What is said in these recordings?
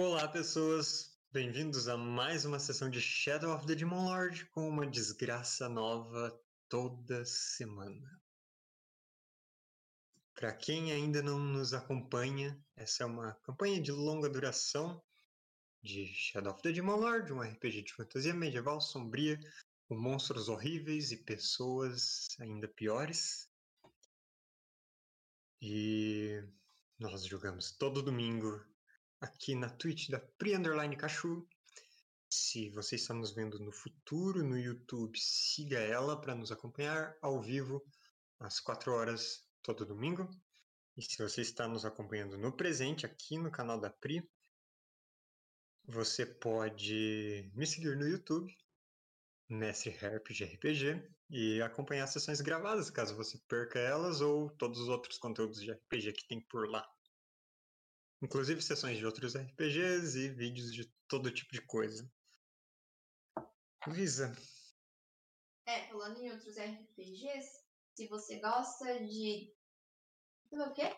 Olá, pessoas! Bem-vindos a mais uma sessão de Shadow of the Demon Lord com uma desgraça nova toda semana. Para quem ainda não nos acompanha, essa é uma campanha de longa duração de Shadow of the Demon Lord, um RPG de fantasia medieval sombria, com monstros horríveis e pessoas ainda piores. E nós jogamos todo domingo aqui na Twitch da Pri Underline Cachu. Se você está nos vendo no futuro no YouTube, siga ela para nos acompanhar ao vivo às 4 horas todo domingo. E se você está nos acompanhando no presente aqui no canal da Pri, você pode me seguir no YouTube, Mestre Herp de RPG, e acompanhar as sessões gravadas, caso você perca elas, ou todos os outros conteúdos de RPG que tem por lá. Inclusive sessões de outros RPGs e vídeos de todo tipo de coisa. Visa. É, falando em outros RPGs, se você gosta de. O quê?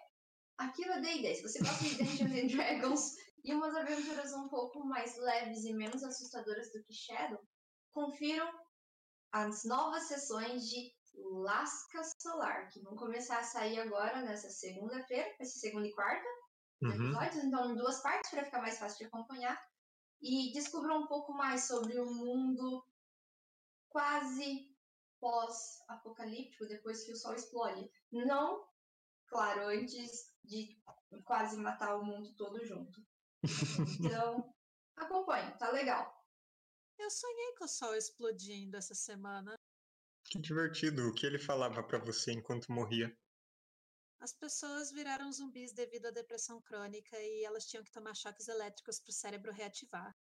Aquilo é D&D. Se você gosta de Dungeons and Dragons e umas aventuras um pouco mais leves e menos assustadoras do que Shadow, confiram as novas sessões de Lasca Solar, que vão começar a sair agora nessa segunda-feira, ser segunda e quarta, Uhum. episódios, então em duas partes para ficar mais fácil de acompanhar. E descubram um pouco mais sobre o mundo quase pós-apocalíptico, depois que o sol explode. Não, claro, antes de quase matar o mundo todo junto. Então, acompanhe, tá legal. Eu sonhei com o sol explodindo essa semana. Que divertido. O que ele falava para você enquanto morria? As pessoas viraram zumbis devido à depressão crônica e elas tinham que tomar choques elétricos para o cérebro reativar.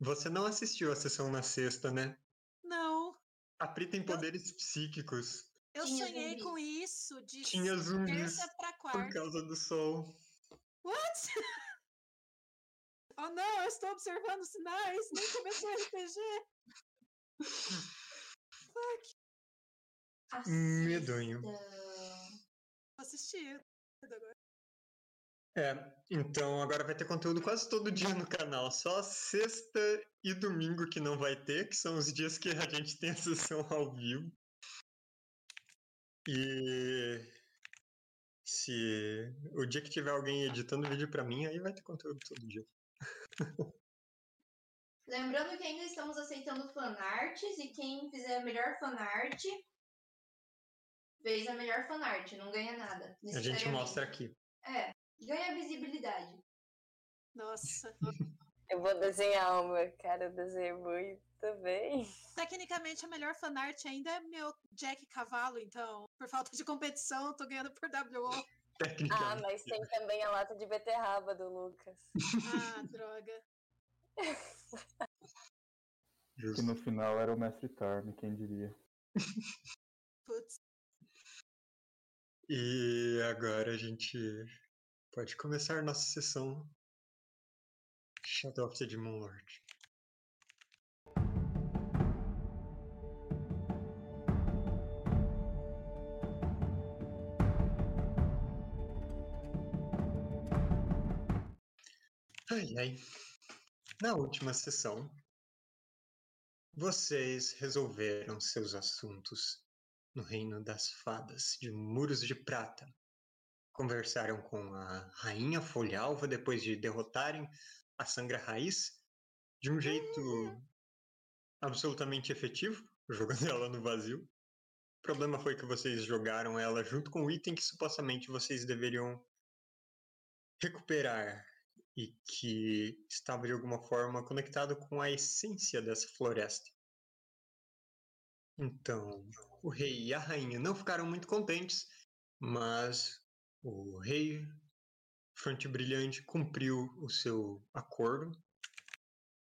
Você não assistiu a sessão na sexta, né? Não, A Pri tem poderes psíquicos. eu Tinha sonhei zumbis. com isso de Tinha zumbis terça para por quarta. causa do sol. What? oh não, eu estou observando sinais. Nem começou o RPG. Fuck, Medonho. Assista. assisti. Agora. É, então agora vai ter conteúdo quase todo dia no canal. Só sexta e domingo que não vai ter, que são os dias que a gente tem a sessão ao vivo. E se o dia que tiver alguém editando vídeo pra mim, aí vai ter conteúdo todo dia. Lembrando que ainda estamos aceitando fanarts e quem fizer a melhor fanart fez a melhor fanart, não ganha nada. A gente mostra aqui. É, ganha visibilidade. Nossa. Eu vou desenhar uma, cara, eu desenhei muito bem. Tecnicamente, a melhor fanart ainda é meu Jack Cavalo, então, por falta de competição, eu tô ganhando por WO. Ah, mas tem também a lata de beterraba do Lucas. Ah, droga. Que Justo. no final era o Mestre Tarm, quem diria. Putz. E agora a gente pode começar nossa sessão Shadow of the Demon Lord. Ai, ai. Na última sessão, vocês resolveram seus assuntos no reino das fadas de Muros de Prata. Conversaram com a Rainha Folhalva depois de derrotarem a Sangra Raiz de um jeito absolutamente efetivo, jogando ela no vazio. O problema foi que vocês jogaram ela junto com o item que supostamente vocês deveriam recuperar e que estava de alguma forma conectado com a essência dessa floresta. Então, o rei e a rainha não ficaram muito contentes, mas o rei Fronte Brilhante cumpriu o seu acordo,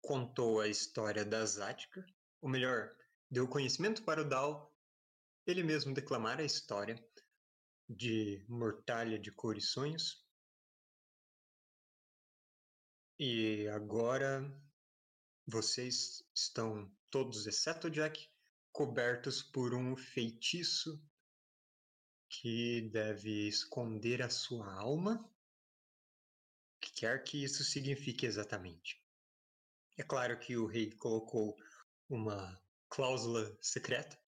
contou a história da Zática, ou melhor, deu conhecimento para o Dal ele mesmo declamar a história de Mortalha de Cor e Sonhos. E agora vocês estão todos, exceto o Jack, cobertos por um feitiço que deve esconder a sua alma que quer que isso signifique exatamente. É claro que o rei colocou uma cláusula secreta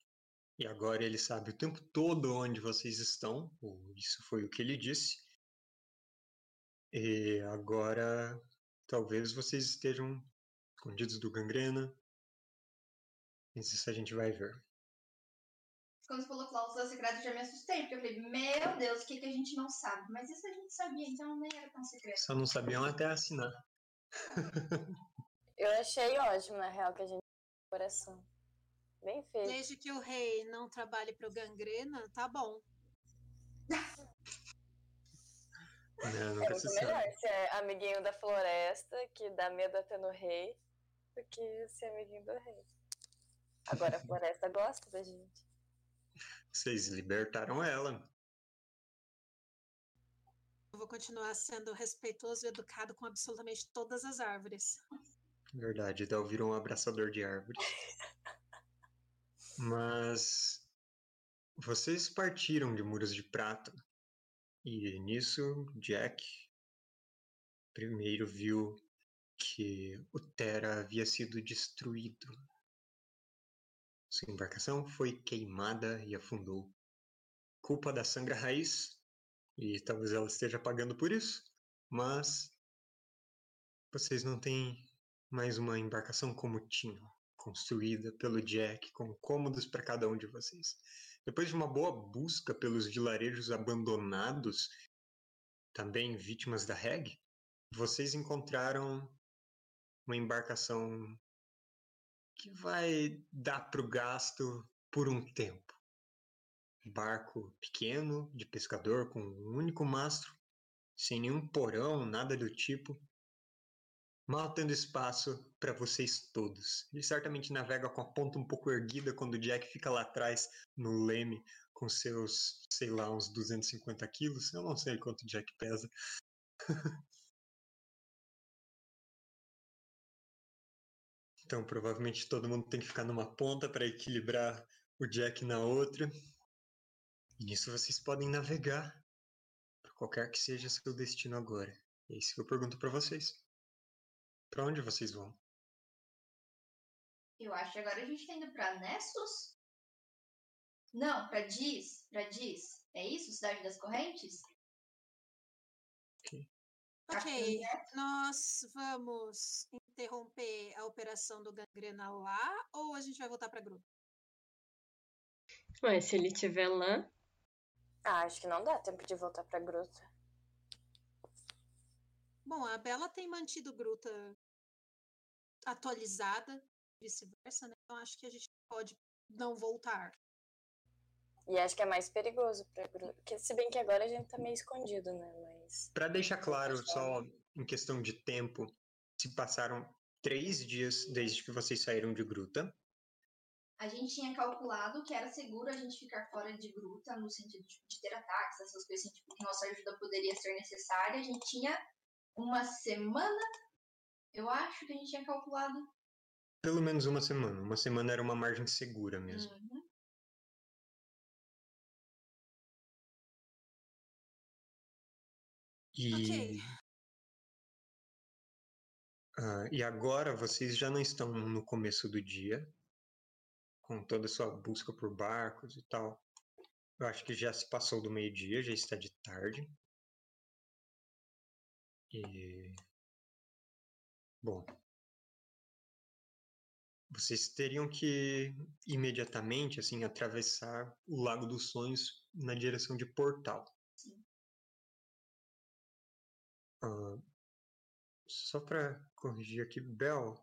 e agora ele sabe o tempo todo onde vocês estão, isso foi o que ele disse. E agora talvez vocês estejam escondidos do gangrena. Mas isso a gente vai ver. Quando você falou cláusula secreta, eu já me assustei, porque eu falei, meu Deus, o que, que a gente não sabe? Mas isso a gente sabia, então nem era tão secreto. Só não sabiam até assinar. Eu achei ótimo, na real, que a gente coração. Bem feito. Desde que o rei não trabalhe pro gangrena, tá bom. Né? É Nunca muito se sabe. melhor ser amiguinho da floresta, que dá medo até no rei, do que ser amiguinho do rei. Agora a floresta gosta da gente. Vocês libertaram ela. Eu vou continuar sendo respeitoso e educado com absolutamente todas as árvores. Verdade, Del virou um abraçador de árvore. Mas vocês partiram de muros de prata. E nisso, Jack primeiro viu que o Terra havia sido destruído. Sua embarcação foi queimada e afundou. Culpa da Sangra Raiz, e talvez ela esteja pagando por isso, mas vocês não têm mais uma embarcação como tinham, construída pelo Jack, com cômodos para cada um de vocês. Depois de uma boa busca pelos vilarejos abandonados, também vítimas da reg, vocês encontraram uma embarcação que vai dar para o gasto por um tempo. Um barco pequeno, de pescador, com um único mastro, sem nenhum porão, nada do tipo, mal tendo espaço para vocês todos. Ele certamente navega com a ponta um pouco erguida quando o Jack fica lá atrás no leme com seus, sei lá, uns 250 quilos. Eu não sei quanto o Jack pesa. então, provavelmente todo mundo tem que ficar numa ponta para equilibrar o Jack na outra. E nisso vocês podem navegar para qualquer que seja seu destino agora. É isso que eu pergunto para vocês. Para onde vocês vão? Eu acho que agora a gente tá indo pra Nessus? Não, pra Diz. Pra Diz. É isso? Cidade das Correntes? Ok, nós vamos interromper a operação do gangrena lá ou a gente vai voltar pra grupo? Ué, se ele tiver lá, Ah, acho que não dá tempo de voltar pra gruta. Bom, a Bela tem mantido Gruta atualizada, vice-versa, né? Então acho que a gente pode não voltar. E acho que é mais perigoso pra gruta. Porque, se bem que agora a gente tá meio escondido, né? Mas. Para deixar claro, só em questão de tempo, se passaram três dias desde que vocês saíram de gruta. A gente tinha calculado que era seguro a gente ficar fora de gruta, no sentido tipo, de ter ataques, essas coisas assim, tipo, que nossa ajuda poderia ser necessária. A gente tinha uma semana, eu acho que a gente tinha calculado. Pelo menos uma semana. Uma semana era uma margem segura mesmo. Uhum. E, ah, e agora vocês já não estão no começo do dia, com toda a sua busca por barcos e tal. Eu acho que já se passou do meio-dia, já está de tarde. E. Bom. Vocês teriam que imediatamente, assim, atravessar o Lago dos Sonhos na direção de Portal. Só para corrigir aqui, Bel,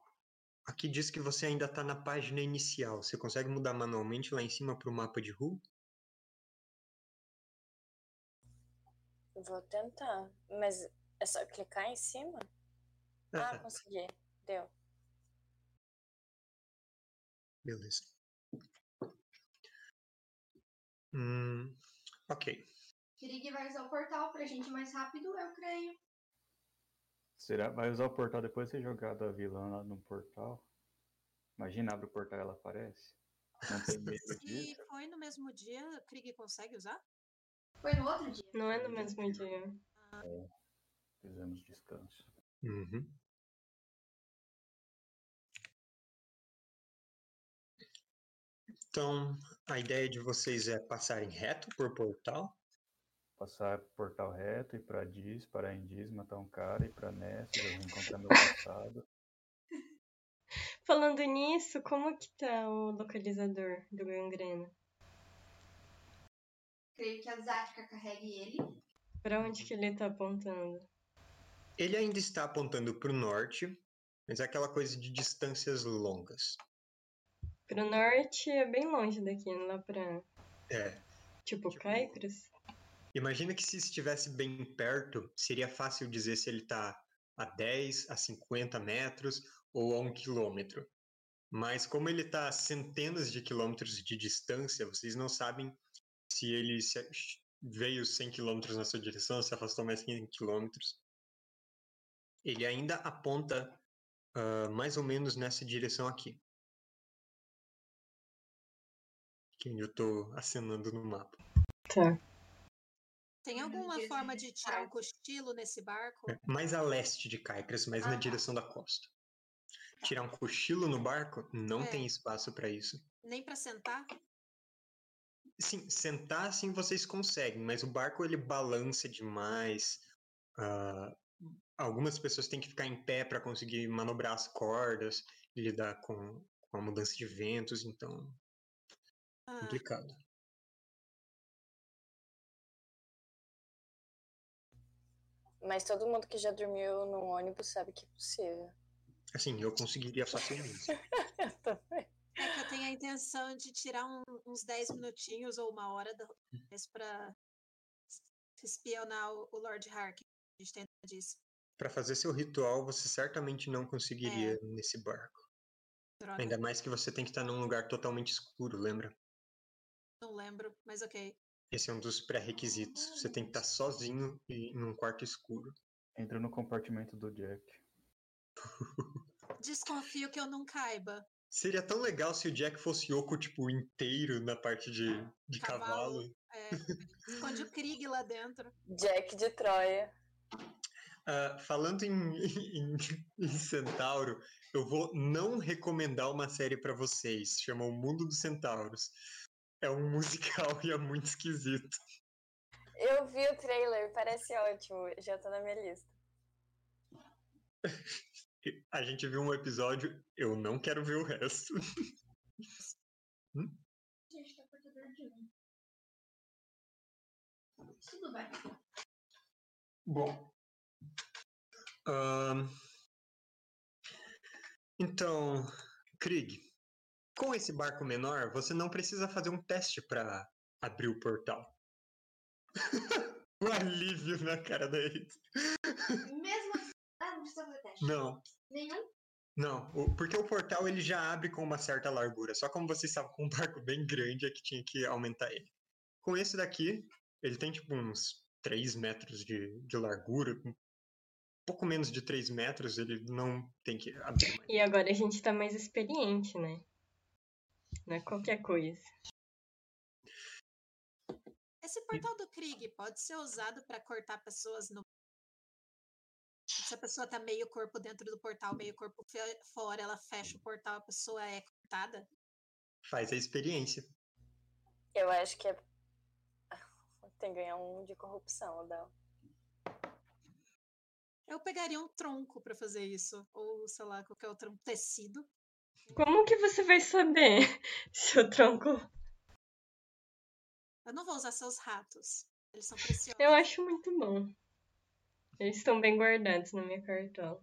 aqui diz que você ainda está na página inicial. Você consegue mudar manualmente lá em cima para o mapa de rua? Vou tentar. Mas é só clicar em cima? Ah, consegui. Deu. Beleza. Hum, ok. Kirig vai usar o portal pra gente ir mais rápido, eu creio. Será? Vai usar o portal depois de ter jogado a vilã lá no portal? Imagina, abre o portal e ela aparece. Não tem medo Se disso? foi no mesmo dia, Krieg consegue usar? Foi no outro dia. não é no mesmo dia. Fizemos descanso. Uhum. Então, a ideia de vocês é passarem reto por portal. Passar pro portal reto, ir pra Diz, parar em Diz, matar um cara, ir pra Nessus, reencontrar meu passado. Falando nisso, como que tá o localizador do gangrena? Creio que a Zática carregue ele. Pra onde que ele tá apontando? Ele ainda está apontando para o norte, mas é aquela coisa de distâncias longas. Pro norte é bem longe daqui, lá pra. É. Tipo, Tipo- Caicros? Imagina que se estivesse bem perto, seria fácil dizer se ele está a 10, a 50 metros ou a um quilômetro. Mas como ele está a centenas de quilômetros de distância, vocês não sabem se ele se- veio 100 quilômetros na sua direção, se afastou mais 100 quilômetros. Ele ainda aponta ah, mais ou menos nessa direção aqui. Que eu estou acenando no mapa. Tá. Tem Uhum, alguma forma de tirar um Caicos. cochilo nesse barco? É, mais a leste de Caicras, mas Ah, na tá. direção da costa. Tirar um cochilo no barco, não É. tem espaço para isso. Nem pra sentar? Sim, sentar assim vocês conseguem, mas o barco ele balança demais. ah, algumas pessoas têm que ficar em pé para conseguir manobrar as cordas, lidar com, com a mudança de ventos, então Ah, complicado. Mas todo mundo que já dormiu no ônibus sabe que é possível. Assim, eu conseguiria facilmente. Eu também. é que eu tenho a intenção de tirar um- uns 10 minutinhos ou uma hora vez pra espionar o, o Lord Harkin. A gente tem disso. Para fazer seu ritual, você certamente não conseguiria nesse barco. Droga, Ainda mais que você tem que estar num lugar totalmente escuro, lembra? não lembro, mas ok. Esse é um dos pré-requisitos. Você tem que estar sozinho e em um quarto escuro. Entra no compartimento do Jack. Desconfio que eu não caiba. Seria tão legal se o Jack fosse oco, tipo, inteiro na parte de, de Cavalo. cavalo. É, esconde o Krieg lá dentro. Jack de Troia. Ah, falando em, em, em Centauro, eu vou não recomendar uma série pra vocês. Chama O Mundo dos Centauros. É um musical e é muito esquisito. Eu vi o trailer, parece ótimo. Já tá na minha lista. A gente viu um episódio, eu não quero ver o resto. Gente, tá portador de um. Tudo bem. Bom. Ahn, então, Krieg, com esse barco menor, você não precisa fazer um teste para abrir o portal. o alívio na cara da. Mesmo assim. Ah, não precisa fazer teste. Não, Nenhum? não, o- porque o portal ele já abre com uma certa largura. Só como você estava com um barco bem grande é que tinha que aumentar ele. Com esse daqui, ele tem tipo uns 3 metros de, de largura, um pouco menos de 3 metros, ele não tem que abrir mais. E agora a gente tá mais experiente, né? Não é qualquer coisa. Esse portal do Krieg pode ser usado para cortar pessoas no. Se a pessoa tá meio corpo dentro do portal, meio corpo fora, ela fecha o portal, a pessoa é cortada. Faz a experiência. Eu acho que é. Tem que ganhar um de corrupção, Adel. Eu pegaria um tronco para fazer isso, ou sei lá, qualquer outro um tecido. Como que você vai saber se o tronco. Eu não vou usar seus ratos. Eles são preciosos. Eu acho muito bom. Eles estão bem guardados na minha cartola.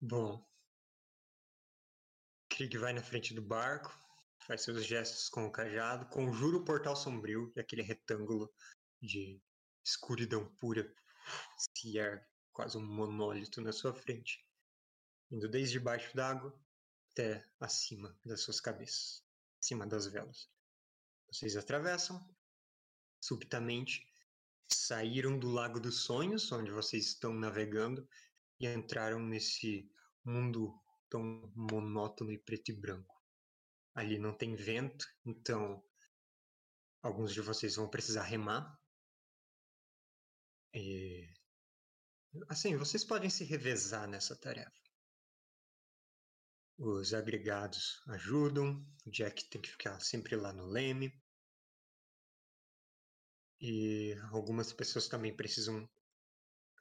Bom. Krieg vai na frente do barco, faz seus gestos com o cajado, conjura o portal sombrio e aquele retângulo de escuridão pura se ergue, quase um monólito na sua frente, indo desde baixo d'água até acima das suas cabeças, acima das velas. Vocês atravessam, subitamente saíram do Lago dos Sonhos, onde vocês estão navegando, e entraram nesse mundo tão monótono e preto e branco. Ali não tem vento, então alguns de vocês vão precisar remar. E. Assim, vocês podem se revezar nessa tarefa. Os agregados ajudam, o Jack tem que ficar sempre lá no leme. E algumas pessoas também precisam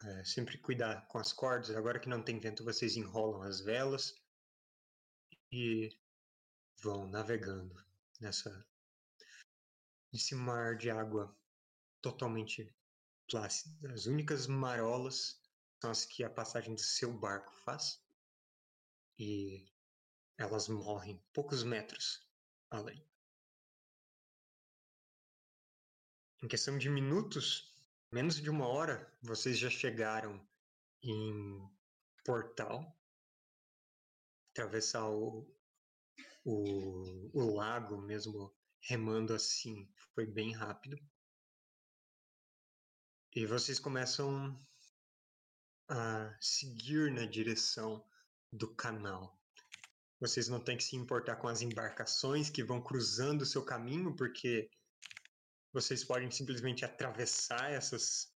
é, sempre cuidar com as cordas. Agora que não tem vento, vocês enrolam as velas e vão navegando nessa nesse mar de água totalmente plácida. As únicas marolas são as que a passagem do seu barco faz e elas morrem poucos metros além. Em questão de minutos, menos de uma hora, vocês já chegaram em Portal. Atravessar o, o, o lago mesmo remando assim foi bem rápido. E vocês começam a seguir na direção do canal. Vocês não têm que se importar com as embarcações que vão cruzando o seu caminho, porque vocês podem simplesmente atravessar essas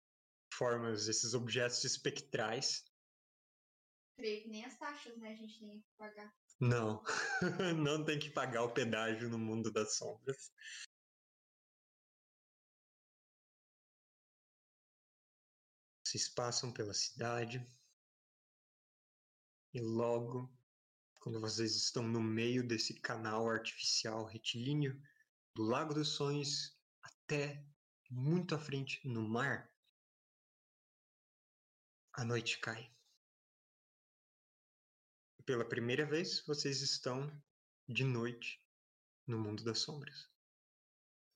formas, esses objetos espectrais. Creio que nem as taxas, né? A gente tem que pagar. Não, não tem que pagar o pedágio no mundo das sombras. Vocês passam pela cidade e logo, quando vocês estão no meio desse canal artificial retilíneo, do Lago dos Sonhos até muito à frente no mar, a noite cai. Pela primeira vez, vocês estão de noite no mundo das sombras,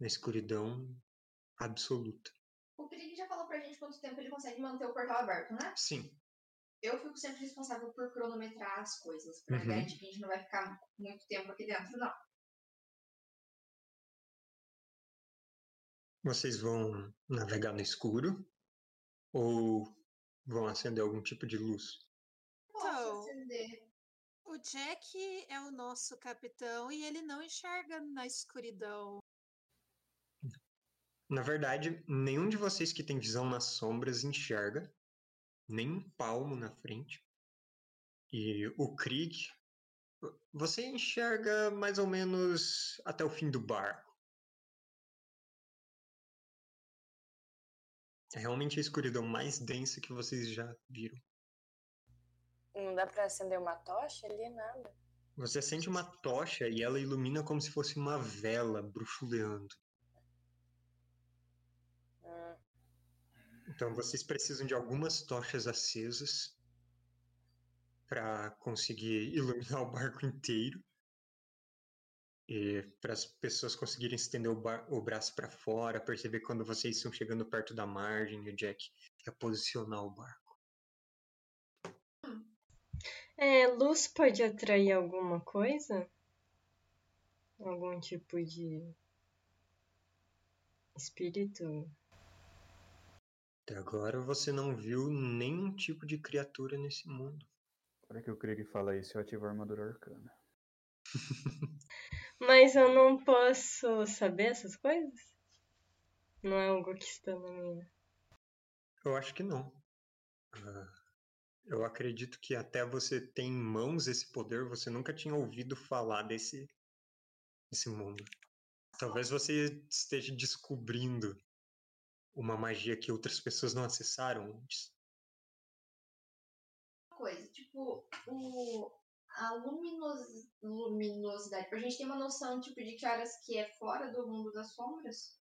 na escuridão absoluta. O Krieg já falou pra gente quanto tempo ele consegue manter o portal aberto, né? Sim, Eu fico sempre responsável por cronometrar as coisas, pra Uhum. garantir que a gente não vai ficar muito tempo aqui dentro, não. vocês vão navegar no escuro ou vão acender algum tipo de luz? Posso Então. acender. O Jack é o nosso capitão e ele não enxerga na escuridão. Na verdade, nenhum de vocês que tem visão nas sombras enxerga, nem um palmo na frente. E o Krieg, você enxerga mais ou menos até o fim do barco. É realmente a escuridão mais densa que vocês já viram. Não dá pra acender uma tocha ali, nada. Você acende uma tocha e ela ilumina como se fosse uma vela bruxuleando. Hum, Então vocês precisam de algumas tochas acesas para conseguir iluminar o barco inteiro e para as pessoas conseguirem estender o, o braço para fora, perceber quando vocês estão chegando perto da margem e o Jack reposicionar o barco. É, luz pode atrair alguma coisa? Algum tipo de espírito? Até agora você não viu nenhum tipo de criatura nesse mundo. Agora que o Krieg fala isso, eu ativo a armadura arcana. Mas eu não posso saber essas coisas? Não é algo que está na minha. Eu acho que não. Ah, eu acredito que até você ter em mãos esse poder, você nunca tinha ouvido falar desse, desse mundo. Talvez você esteja descobrindo uma magia que outras pessoas não acessaram antes. coisa, tipo, o, a luminos, luminosidade. A gente tem uma noção, tipo, de que horas que é fora do mundo das sombras?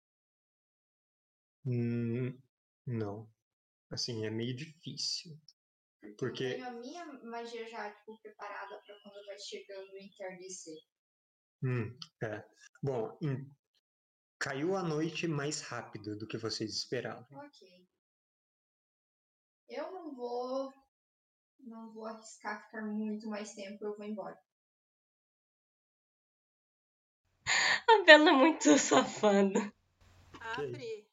Hum, não. Assim, é meio difícil. Porque- Eu tenho a minha magia já, tipo, preparada pra quando vai chegando o entardecer. Hum, é. Bom, caiu a noite mais rápido do que vocês esperavam. Ok. Eu não vou. Não vou arriscar ficar muito mais tempo, eu vou embora. A Bela é muito safada. Abre.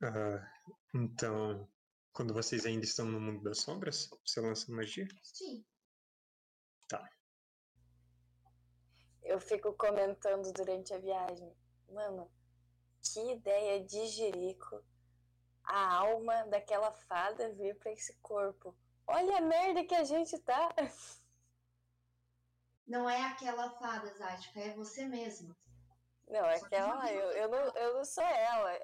Ah, então, quando vocês ainda estão no mundo das sombras, você lança magia? Sim. Eu fico comentando durante a viagem. Mano, que ideia de jirico a alma daquela fada vir pra esse corpo. Olha a merda que a gente tá. Não é aquela fada, Zática, é você mesma. Não, é Só aquela. não Eu, eu, não, eu não sou ela.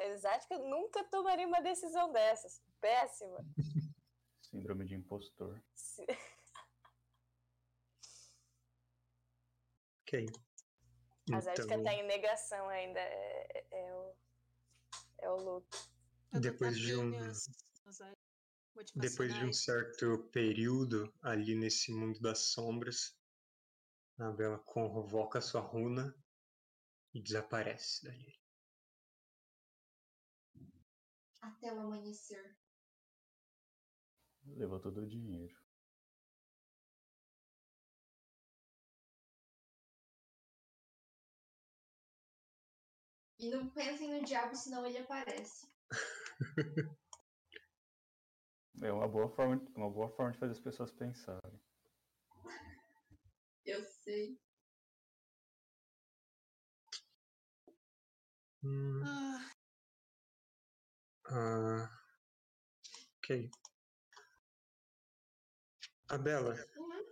Que eu nunca tomaria uma decisão dessas. Péssima. Síndrome de impostor. Se- Ok. A Zática Então, tá em negação ainda. É, é- é o. É o Luke. Eu dou Depois de um- depois de um certo período ali nesse mundo das sombras, a Bela convoca sua runa e desaparece dali. Até o amanhecer. Levou todo o dinheiro. E não pensem no diabo, senão ele aparece. É uma boa forma, uma boa forma de fazer as pessoas pensarem. Eu sei. Hum, Ah, ah, ok. A Bela, Uhum.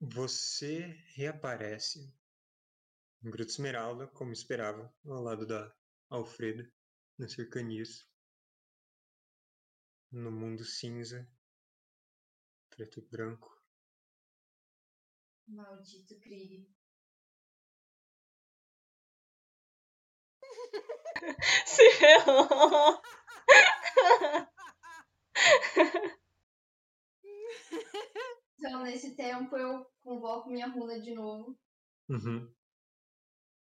você reaparece em Gruta Esmeralda, como esperava, ao lado da Alfreda, nas cercanias. No mundo cinza, preto e branco. Maldito Krieg. Se ferrou. Então, nesse tempo, eu convoco minha runa de novo Uhum.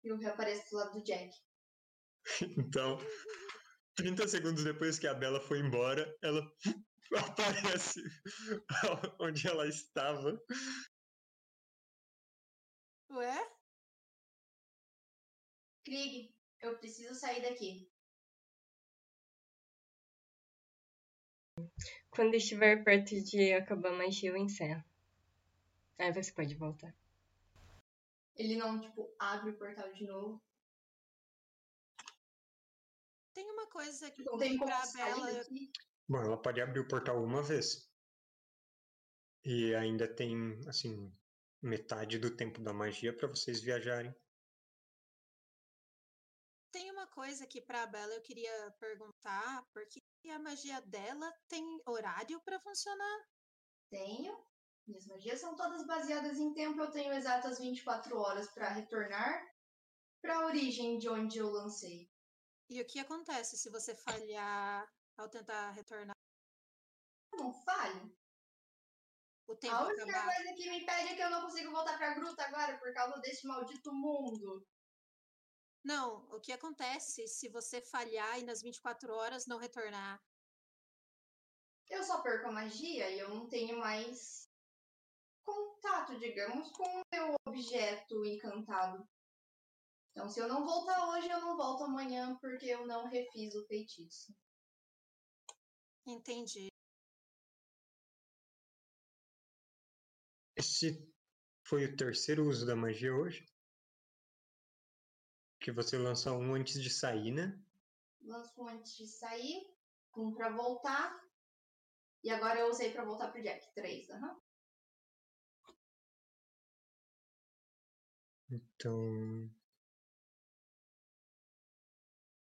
E eu reapareço do lado do Jack. Então, 30 segundos depois que a Bela foi embora, ela aparece onde ela estava. Ué? Krieg, eu preciso sair daqui. Quando estiver perto de acabar a magia, eu encerro. Aí você pode voltar. Ele não, tipo, abre o portal de novo. Tem uma coisa que Não tem pra Bela. Bom, ela pode abrir o portal uma vez. E ainda tem, assim, metade do tempo da magia para vocês viajarem. Tem uma coisa que pra Bela eu queria perguntar, porque a magia dela tem horário pra funcionar? Tenho. Minhas magias são todas baseadas em tempo. Eu tenho exatas 24 horas para retornar para a origem de onde eu lancei. E o que acontece se você falhar ao tentar retornar? Não falho. O tempo A única acabar? coisa que me impede é que eu não consigo voltar pra gruta agora por causa desse maldito mundo. Não, o que acontece se você falhar e nas 24 horas não retornar? Eu só perco a magia e eu não tenho mais contato, digamos, com o meu objeto encantado. Então, se eu não voltar hoje, eu não volto amanhã porque eu não refiz o feitiço. Entendi. Esse foi o terceiro uso da magia hoje? Que você lança um antes de sair, né? Lanço um antes de sair, um pra voltar. E agora eu usei pra voltar pro Jack. Três, aham. Então.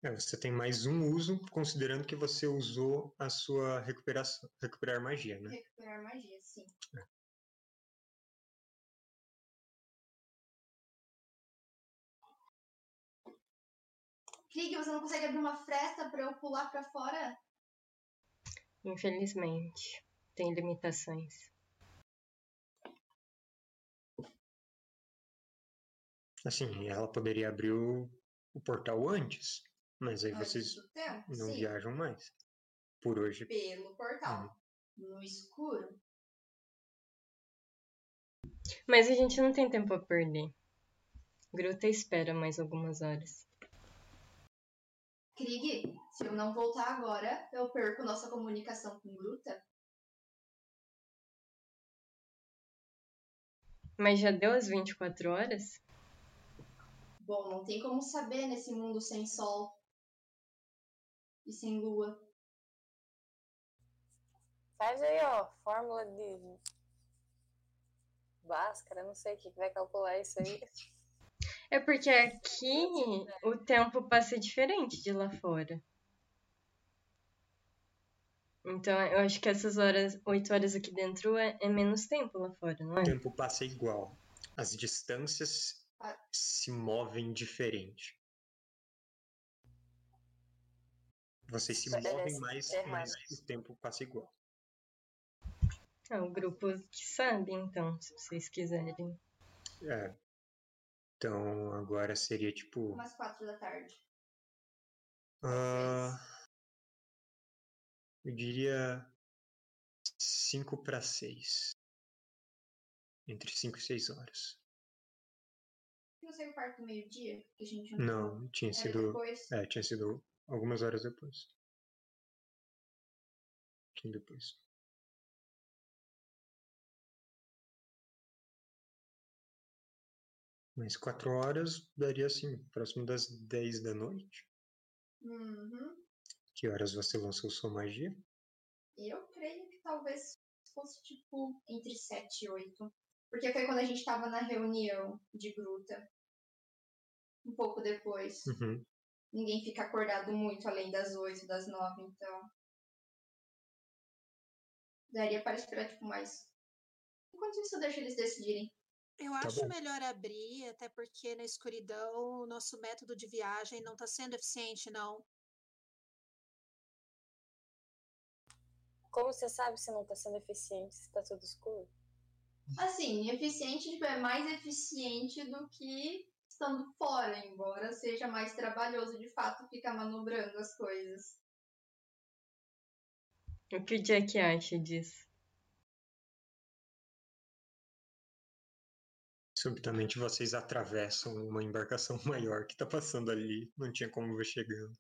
É, você tem mais um uso, considerando que você usou a sua recuperação, recuperar magia, né? Recuperar magia, sim. Krieg, você não consegue abrir uma fresta pra eu pular pra fora? Infelizmente, tem limitações. Assim, ela poderia abrir o, o portal antes, mas aí Antes vocês tempo? não Sim, viajam mais. Por hoje. pelo portal. No escuro. Mas a gente não tem tempo a perder. Gruta espera mais algumas horas. Krieg, se eu não voltar agora, eu perco nossa comunicação com Gruta. Mas já deu as 24 horas? Bom, não tem como saber nesse mundo sem sol e sem lua. Faz aí, ó, fórmula de Bhaskara, não sei o que vai calcular isso aí. É porque aqui o tempo passa diferente de lá fora. Então eu acho que essas horas, oito horas aqui dentro é, é menos tempo lá fora, não O é? tempo passa igual. As distâncias. Se movem diferente. Vocês se Parece movem mais, errado. mas o tempo passa igual. É o grupo que sabe, então, se vocês quiserem. É. Então agora seria tipo. Umas quatro da tarde. ah, eu diria 5 para 6. Entre 5 e 6 horas. Não o quarto do meio-dia, que a gente Não, tinha sido. depois. É, tinha sido algumas horas depois. Tinha depois. Mas 4 horas daria assim, próximo das 10 da noite. Uhum. Que horas você lançou sua magia? Eu creio que talvez fosse tipo entre 7 e 8. Porque foi quando a gente tava na reunião de gruta. Um pouco depois. Uhum. Ninguém fica acordado muito além das 8, das 9, então. Daria para esperar tipo mais. Enquanto isso, deixa eles decidirem. Eu Tá acho bom. melhor abrir, até porque na escuridão o nosso método de viagem não está sendo eficiente, não. Como você sabe se não tá sendo eficiente, se tá tudo escuro? Assim, eficiente tipo, é mais eficiente do que estando fora, embora seja mais trabalhoso de fato ficar manobrando as coisas. O que o Jack acha disso? Subitamente vocês atravessam uma embarcação maior que está passando ali. Não tinha como ver chegando.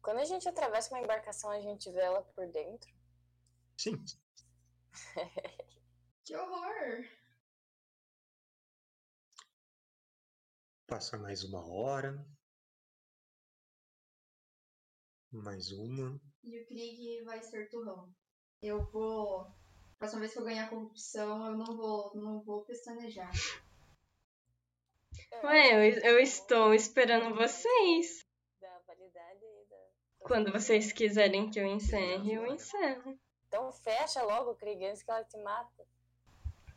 Quando a gente atravessa uma embarcação, a gente vê ela por dentro. Sim, Que horror! passa mais uma hora. Mais uma. E o Krieg vai ser turrão. Eu vou. Próxima vez que eu ganhar corrupção, eu não vou, não vou pestanejar. Ué, eu, eu estou esperando vocês. Da validade da. Quando vocês quiserem que eu encerre, eu encerro. Então fecha logo o Krieg antes que ela te mata.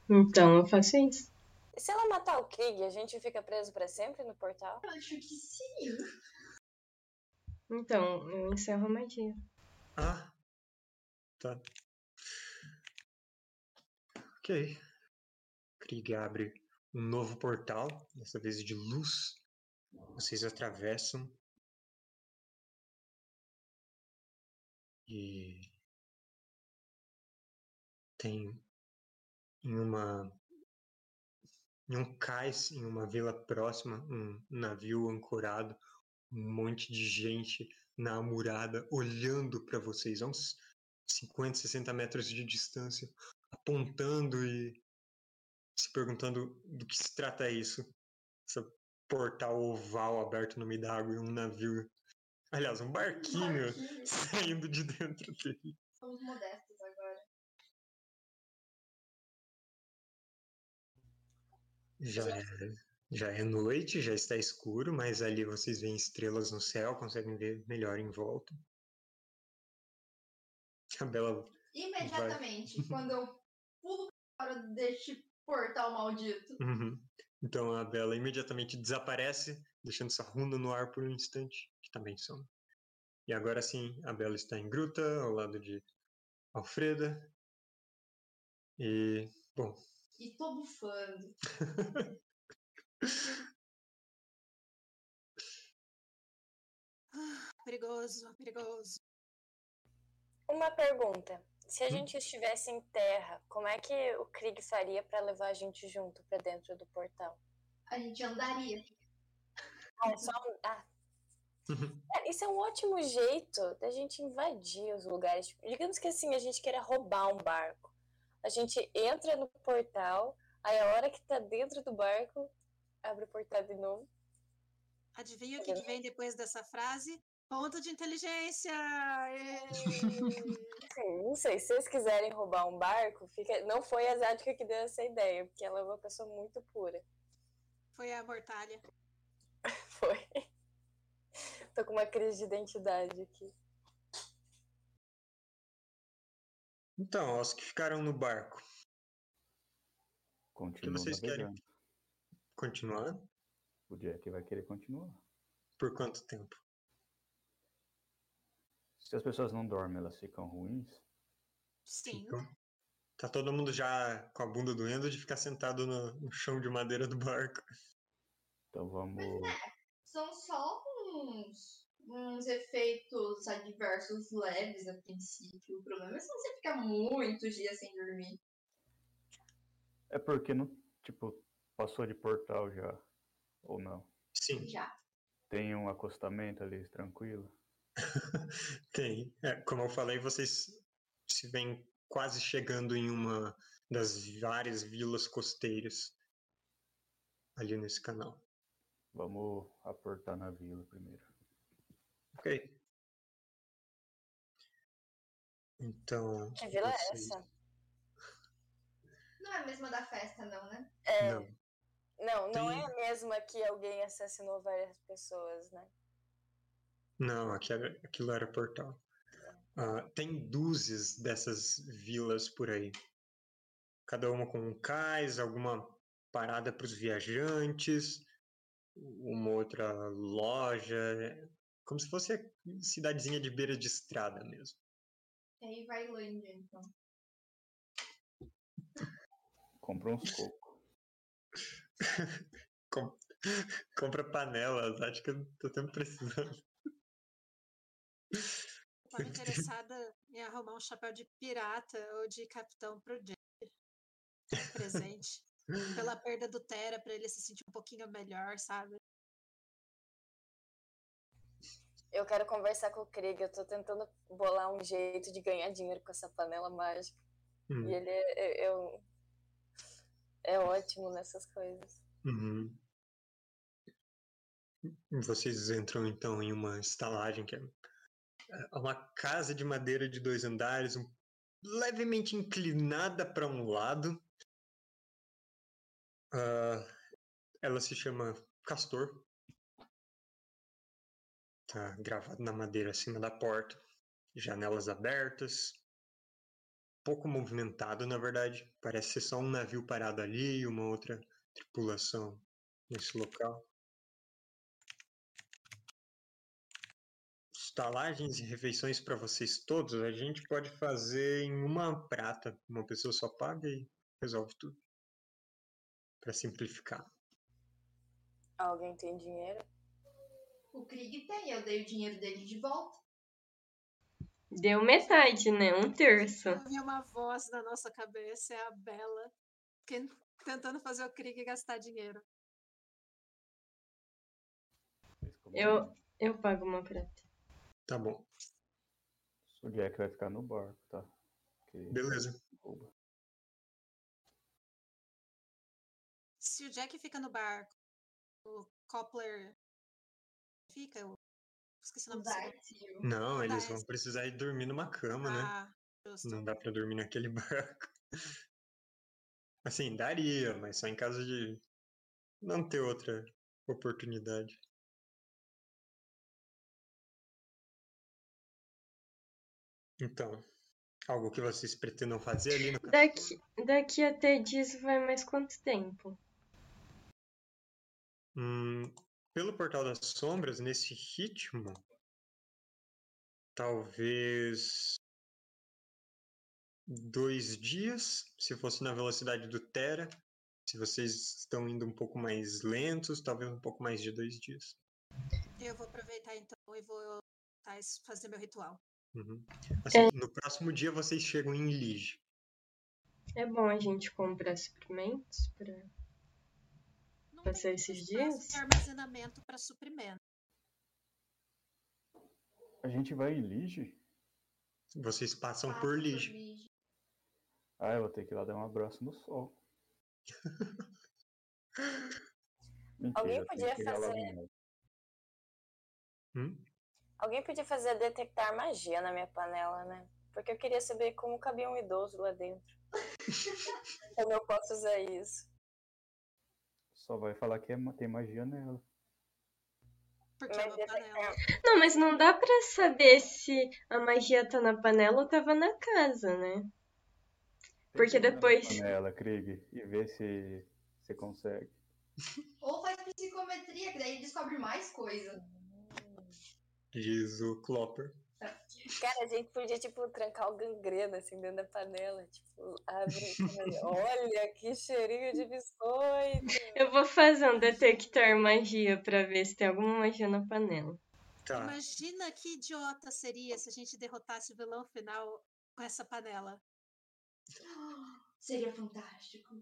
Então eu faço isso. E se ela matar o Krieg, a gente fica preso pra sempre no portal? Eu acho que sim. Então, eu encerro a magia. Ah, tá. Ok. Krieg abre um novo portal, dessa vez de luz. Vocês atravessam. E tem em uma em um cais, em uma vila próxima, um navio ancorado, um monte de gente na amurada olhando para vocês a uns 50, 60 metros de distância, apontando e se perguntando do que se trata isso. Esse portal oval aberto no meio da água e um navio. Aliás, um barquinho Barquinho. saindo de dentro dele. Somos modestos Já é, já é noite, já está escuro, mas ali vocês veem estrelas no céu, conseguem ver melhor em volta. A Bela Imediatamente, quando eu pulo fora deste portal maldito. Uhum. Então a Bela imediatamente desaparece, deixando sua runa no ar por um instante, que também some. E agora sim, a Bela está em gruta, ao lado de Alfreda. E, bom, E tô bufando. Perigoso, perigoso. Uma pergunta. Se a Hum? gente estivesse em terra, como é que o Krieg faria pra levar a gente junto pra dentro do portal? A gente andaria. Ah, é só um- ah. É, Isso é um ótimo jeito da gente invadir os lugares. Tipo, Digamos que assim, a gente queira roubar um barco. A gente entra no portal, aí a hora que tá dentro do barco, abre o portal de novo Adivinha o que, que vem depois dessa frase? Ponto de inteligência! Sim, não sei, se vocês quiserem roubar um barco, fica... não foi a Zática que deu essa ideia, porque ela é uma pessoa muito pura. Foi a mortalha. Foi. Tô com uma crise de identidade aqui. Então, os que ficaram no barco, Continua vocês querem? continuar? O Jack vai querer continuar. Por quanto tempo? Se as pessoas não dormem, elas ficam ruins. Sim. Ficam. Tá todo mundo já com a bunda doendo de ficar sentado no, no chão de madeira do barco. Então vamos. São só uns, uns efeitos adversos leves a princípio. O problema é se você ficar muitos dias sem dormir. É porque não, tipo, passou de portal já. Ou não. Sim, Já. Tem um acostamento ali tranquilo. tem. É, como eu falei, vocês se veem quase chegando em uma das várias vilas costeiras ali nesse canal. Vamos aportar na vila primeiro. Ok. Então. Que vila é essa? Não é a mesma da festa, não, né? É, Não. não, não é Tem- a mesma que alguém assassinou várias pessoas, né? Não, aquilo, aquilo era portal. Ah, tem dúzias dessas vilas por aí. Cada uma com um cais, alguma parada para os viajantes, uma outra loja. Como se fosse a cidadezinha de beira de estrada mesmo. É aí vai Lândia, então. Compra uns cocos. Com- Compra panelas, acho que eu tô sempre precisando. Tava interessada em arrumar um chapéu de pirata ou de capitão pro Jack. Presente. Pela perda do Tera, pra ele se sentir um pouquinho melhor, sabe? Eu quero conversar com o Krieg, eu tô tentando bolar um jeito de ganhar dinheiro com essa panela mágica. Hum, E ele é, é, é um- é ótimo nessas coisas. uhum. Vocês entram então em uma estalagem que é é uma casa de madeira de dois andares, um- levemente inclinada para um lado. Ah, ela se chama Castor. Tá gravado na madeira acima da porta. Janelas abertas. Pouco movimentado, na verdade. Parece ser só um navio parado ali e uma outra tripulação nesse local. Estalagens e refeições para vocês todos, a gente pode fazer em uma prata. Uma pessoa só paga e resolve tudo. Para simplificar. Alguém tem dinheiro? O Krieg tem, eu dei o dinheiro dele de volta. Deu metade, né? Um terço. Ouvi uma voz na nossa cabeça, é a Bela, que- tentando fazer o Krieg gastar dinheiro. Eu, eu pago uma prata. Tá bom. O Jack vai ficar no barco, tá? Que Beleza. Se o Jack fica no barco, o Coppler fica, eu esqueci o nome do. Não, eles vão precisar ir dormir numa cama, né? Ah, justo. Não dá pra dormir naquele barco. Assim, daria, mas só em caso de não ter outra oportunidade. Então, algo que vocês pretendam fazer ali no Daqui, daqui até disso vai mais quanto tempo? Hum, pelo Portal das Sombras, nesse ritmo, talvez dois dias, se fosse na velocidade do Terra. Se vocês estão indo um pouco mais lentos, talvez um pouco mais de dois dias. Eu vou aproveitar então e vou fazer meu ritual. Uhum. Assim, no próximo dia vocês chegam em Lige. É bom a gente comprar suprimentos pra. Tem esses dias? de armazenamento para suprimento. A gente vai em Lige? Vocês passam Passa por Lige. Lige. Ah, eu vou ter que ir lá dar um abraço no sol. Mentira, Alguém podia fazer-. Hum? Alguém podia fazer detectar magia na minha panela, né? Porque eu queria saber como cabia um idoso lá dentro. como eu posso usar isso? Só vai falar que é tem magia nela. Porque é Mas uma detectar panela. Não, mas não dá pra saber se a magia tá na panela ou tava na casa, né? Porque depois- Panela, Krieg, e ver se você consegue. Ou faz psicometria, que daí descobre mais coisa. Diz o Clopper. Cara, a gente podia, tipo, trancar o gangrena, assim, dentro da panela. Tipo, abre. Olha, que cheirinho de biscoito. Eu vou fazer um detectar magia pra ver se tem alguma magia na panela. Tá. Imagina que idiota seria se a gente derrotasse o vilão final com essa panela. Seria fantástico.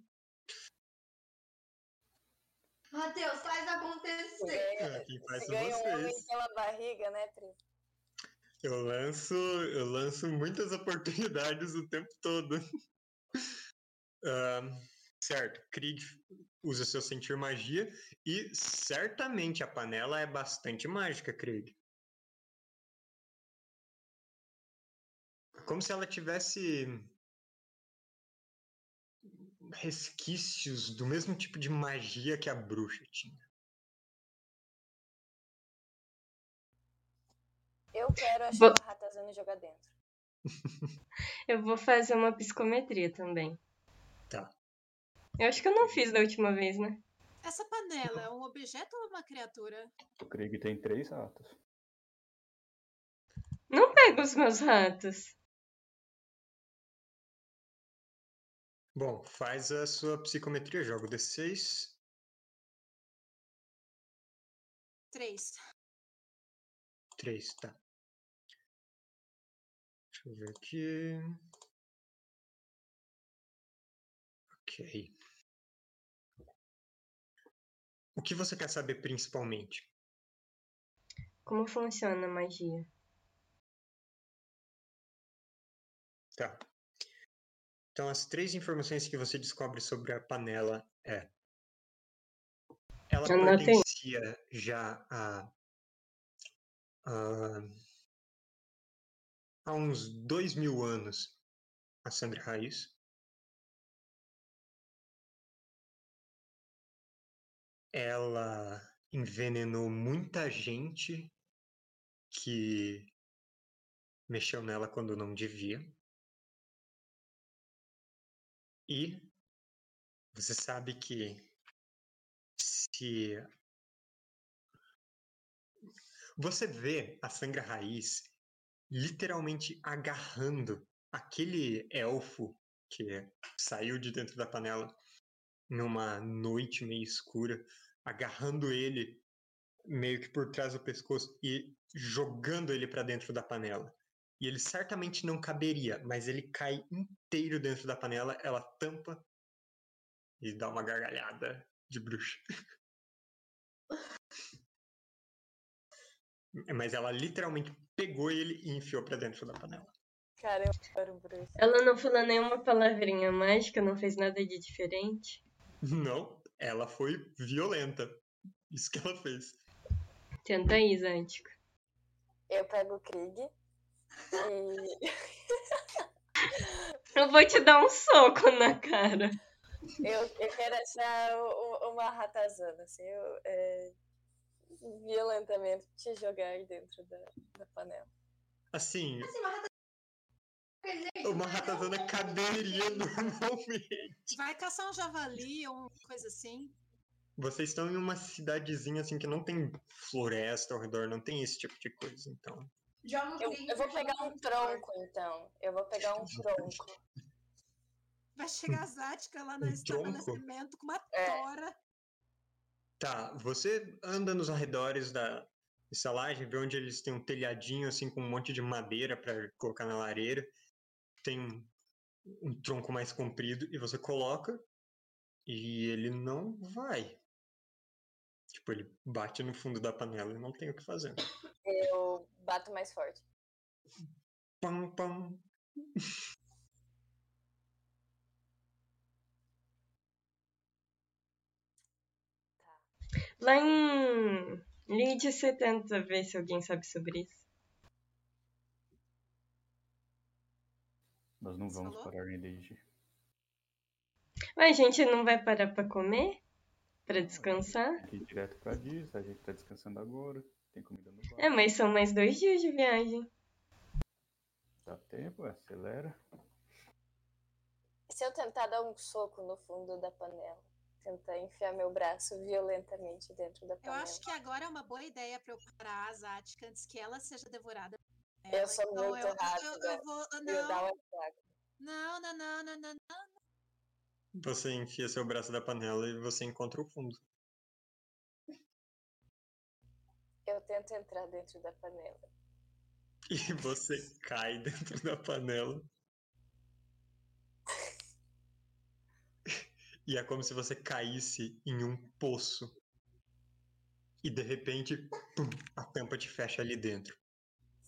Matheus, faz acontecer. Ah, quem faz você ganha um homem pela barriga, né, Tri? Eu lanço, eu lanço muitas oportunidades o tempo todo. Ahn, certo, Krieg usa seu sentir magia e certamente a panela é bastante mágica, Krieg. Como se ela tivesse resquícios do mesmo tipo de magia que a bruxa tinha. Eu quero achar Vou- o Ratazana e jogar dentro. Eu vou fazer uma psicometria também. Tá. Eu acho que eu não fiz da última vez, né? Essa panela é um objeto ou uma criatura? O Krieg tem três ratos. Não pega os meus ratos. Bom, faz a sua psicometria, joga o D6. Três. 3, tá. Deixa eu ver aqui. Ok. O que você quer saber principalmente? Como funciona a magia? Tá. Então, as três informações que você descobre sobre a panela é. Ela pertencia já a. a há uns dois mil anos a Sandra Raiz. Ela envenenou muita gente que mexeu nela quando não devia. E você sabe que se você vê a Sangra Raiz literalmente agarrando aquele elfo que saiu de dentro da panela numa noite meio escura, agarrando ele meio que por trás do pescoço e jogando ele para dentro da panela. E ele certamente não caberia, mas ele cai inteiro dentro da panela, ela tampa e dá uma gargalhada de bruxa. Mas ela literalmente pegou ele e enfiou pra dentro da panela. Cara, eu adoro bruxa. Ela não falou nenhuma palavrinha mágica, não fez nada de diferente. Não, ela foi violenta. Isso que ela fez. Tenta aí, Zântico. Eu pego o Krieg e Eu vou te dar um soco na cara. eu, eu quero achar o- o- uma ratazana, assim, eu, é, violentamente te jogar dentro da, da panela. Assim, Assim, uma rata... Quer dizer, uma ratazana caberia normalmente. Vai caçar um javali ou uma coisa assim. Vocês estão em uma cidadezinha assim que não tem floresta ao redor, não tem esse tipo de coisa, então. Eu, eu vou pegar um tronco, então. Eu vou pegar um tronco. Vai chegar a Zática lá na Um estabelecimento com uma É. tora. Tá, você anda nos arredores da estalagem, vê onde eles têm um telhadinho assim com um monte de madeira pra colocar na lareira. Tem um, um tronco mais comprido e você coloca e ele não vai. Tipo, ele bate no fundo da panela e não tem o que fazer. Eu bato mais forte. Pam, pam. Lá em. Lid, você tenta ver se alguém sabe sobre isso. Nós não vamos falou? parar em Leiji. Mas a gente não vai parar pra comer? Pra descansar? Ir direto pra Diz, a gente tá descansando agora. Tem comida no bar. É, mas são mais dois dias de viagem. Dá tempo, acelera. E se eu tentar dar um soco no fundo da panela? Tentar enfiar meu braço violentamente dentro da Eu panela. acho que agora é uma boa ideia pra eu parar a Zatka antes que ela seja devorada. por Eu ela. sou Então muito eu, eu- rápida. eu vou. E eu dar Não, não, não, não, não, não, não. Você enfia seu braço da panela e você encontra o fundo. Eu tento entrar dentro da panela. E você cai dentro da panela. E é como se você caísse em um poço. E de repente, pum, a tampa te fecha ali dentro.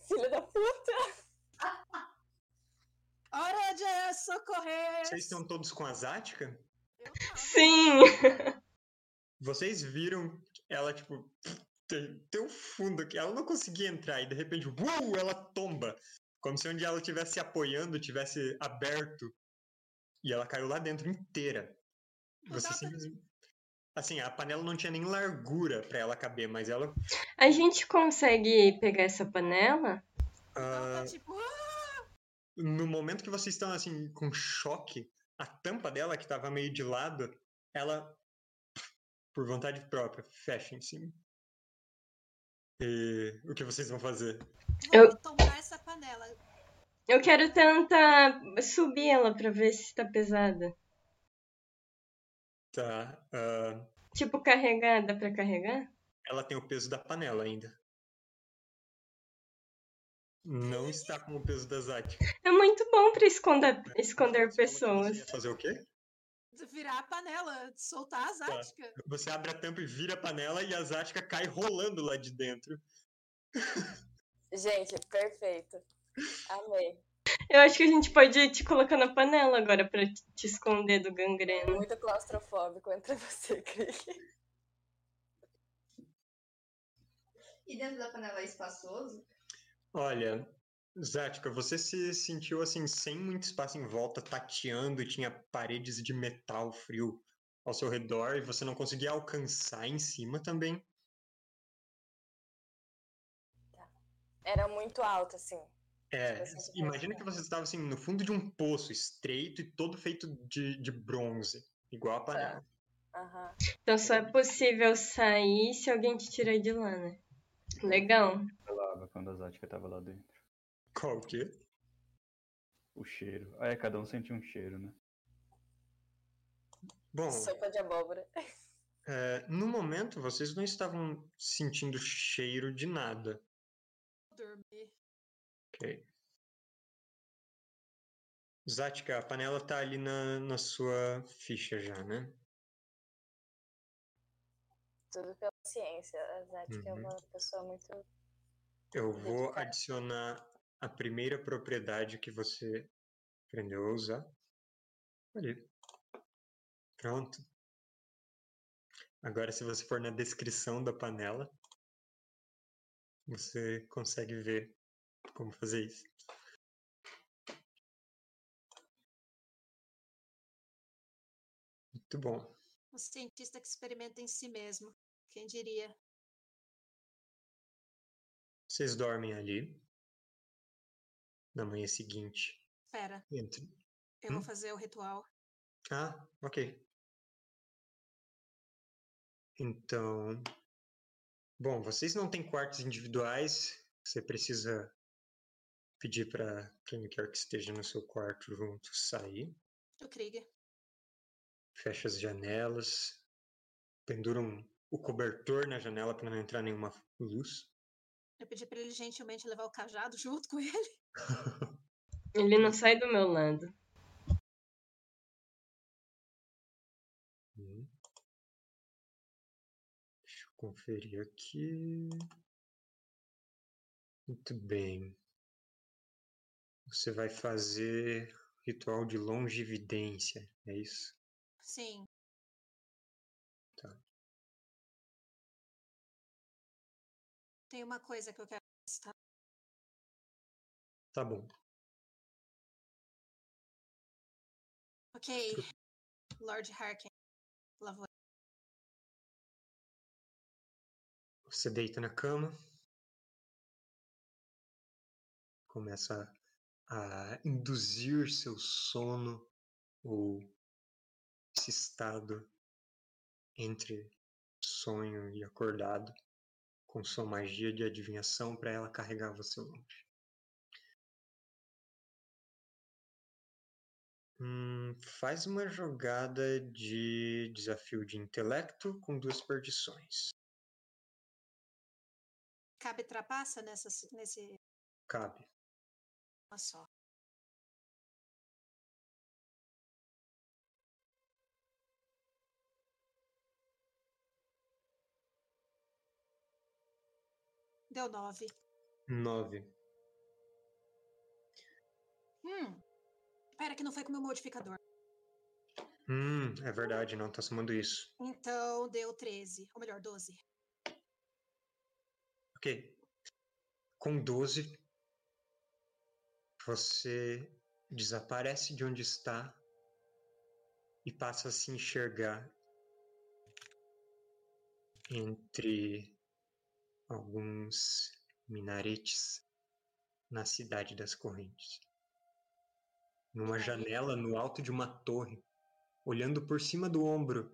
Filha da puta! Hora de socorrer! Vocês estão todos com a Zática? Sim! Vocês viram ela, tipo, tem, tem um fundo aqui. Ela não conseguia entrar e de repente, uou, ela tomba. Como se onde ela estivesse se apoiando tivesse aberto. E ela caiu lá dentro inteira. Você simplesmente. Assim, a panela não tinha nem largura pra ela caber, mas ela. A gente consegue pegar essa panela? ah, Tá tipo, "Ah!" no momento que vocês estão assim com choque, a tampa dela que tava meio de lado, ela por vontade própria fecha em cima. E o que vocês vão fazer? Eu- vou tomar essa panela. Eu quero tentar subir ela pra ver se tá pesada. Tá. ah, Tipo, carregar, dá pra carregar? ela tem o peso da panela ainda. Não está com o peso da Zati. É muito bom pra esconder, esconder você pessoas. fazer o quê? Virar a panela, soltar a Zática. Você abre a tampa e vira a panela e a Zática cai rolando lá de dentro. Gente, perfeito. Amei. Eu acho que a gente pode te colocar na panela agora pra te esconder do gangreno. Muito claustrofóbico entre você, Cris. E dentro da panela é espaçoso? Olha, Zática, você se sentiu assim, sem muito espaço em volta, tateando e tinha paredes de metal frio ao seu redor e você não conseguia alcançar em cima também. Era muito alto, assim. É, Você imagina que você estava assim no fundo de um poço estreito e todo feito de, de bronze, igual a panela. Aham. Então só é possível sair se alguém te tirar de lá, né? Legal. Falava quando a Zática tava lá dentro. Qual o quê? O cheiro. Ah, é, cada um sente um cheiro, né? Bom, Sopa de abóbora. é, no momento vocês não estavam sentindo cheiro de nada. Dormir. Ok. Zática, a panela tá ali na, na sua ficha já, né? Tudo pela ciência. A é Uhum. uma pessoa muito. Eu vou Dedicada. adicionar a primeira propriedade que você aprendeu a usar. Ali. Pronto. Agora, se você for na descrição da panela, você consegue ver como fazer isso. Muito bom. Um cientista que experimenta em si mesmo. Quem diria? Vocês dormem ali. Na manhã seguinte. Pera, Entre... eu Hum? vou fazer o ritual. Ah, ok. Então. Bom, vocês não têm quartos individuais. Você precisa pedir para quem quer que esteja no seu quarto junto sair. O Krieg. Fecha as janelas. Pendura um- o cobertor na janela para não entrar nenhuma luz. Eu pedi pra ele gentilmente levar o cajado junto com ele. Ele não sai do meu lado. Hum. Deixa eu conferir aqui. Muito bem. Você vai fazer ritual de longevidência, é isso? Sim. Tem uma coisa que eu quero testar. Tá bom. Ok. Lord Harkin. Lá vou. Você deita na cama. Começa a induzir seu sono ou esse estado entre sonho e acordado com sua magia de adivinhação para ela carregar você longe. Hum, faz uma jogada de desafio de intelecto com duas perdições. Cabe trapaça nessa, nesse. Cabe. Só. Deu nove. Nove. Hum. Pera que não foi com o meu modificador. Hum, é verdade, não tá somando isso. Então deu 13. Ou melhor, 12. Ok. Com 12, você desaparece de onde está e passa a se enxergar entre alguns minaretes na cidade das correntes. Numa janela no alto de uma torre, olhando por cima do ombro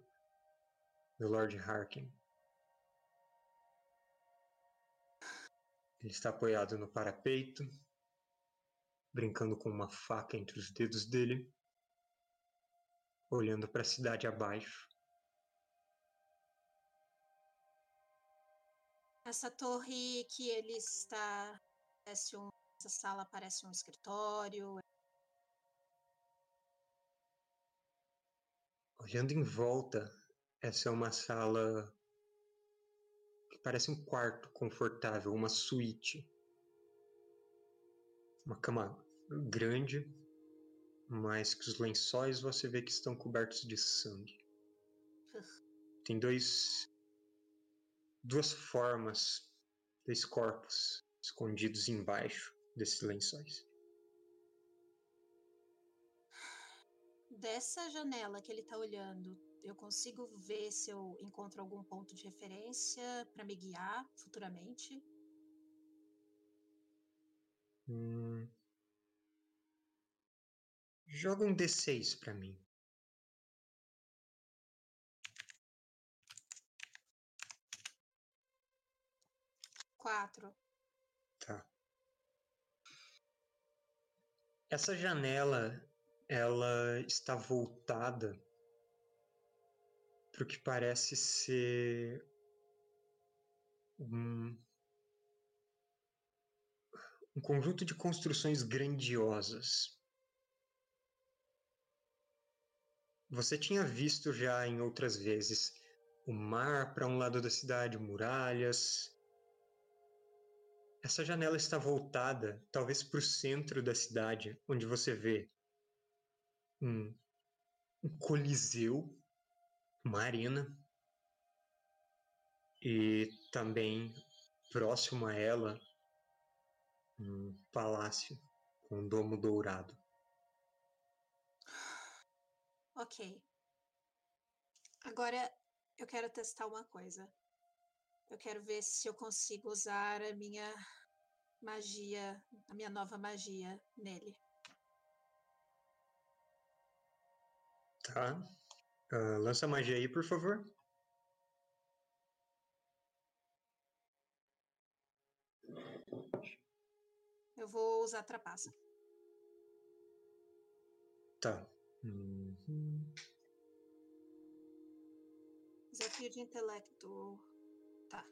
do Lord Harkin. Ele está apoiado no parapeito, brincando com uma faca entre os dedos dele, olhando para a cidade abaixo. Essa torre que ele está. Parece um, essa sala parece um escritório. Olhando em volta, essa é uma sala que parece um quarto confortável, uma suíte. Uma cama grande, mas que os lençóis você vê que estão cobertos de sangue. Tem dois duas formas, dois corpos escondidos embaixo desses lençóis. Dessa janela que ele está olhando, eu consigo ver se eu encontro algum ponto de referência para me guiar futuramente? Hum. Joga um D6 para mim. Quatro. Tá. Essa janela, ela está voltada para o que parece ser um, um conjunto de construções grandiosas. Você tinha visto já em outras vezes o mar para um lado da cidade, muralhas. Essa janela está voltada, talvez para o centro da cidade, onde você vê um, um coliseu, uma arena, e também próximo a ela um palácio com um domo dourado. Ok. Agora eu quero testar uma coisa. Eu quero ver se eu consigo usar a minha magia, a minha nova magia nele. Tá. Uh, lança magia aí, por favor. Eu vou usar trapaça. Tá. Uhum. Desafio de intelecto. Tá.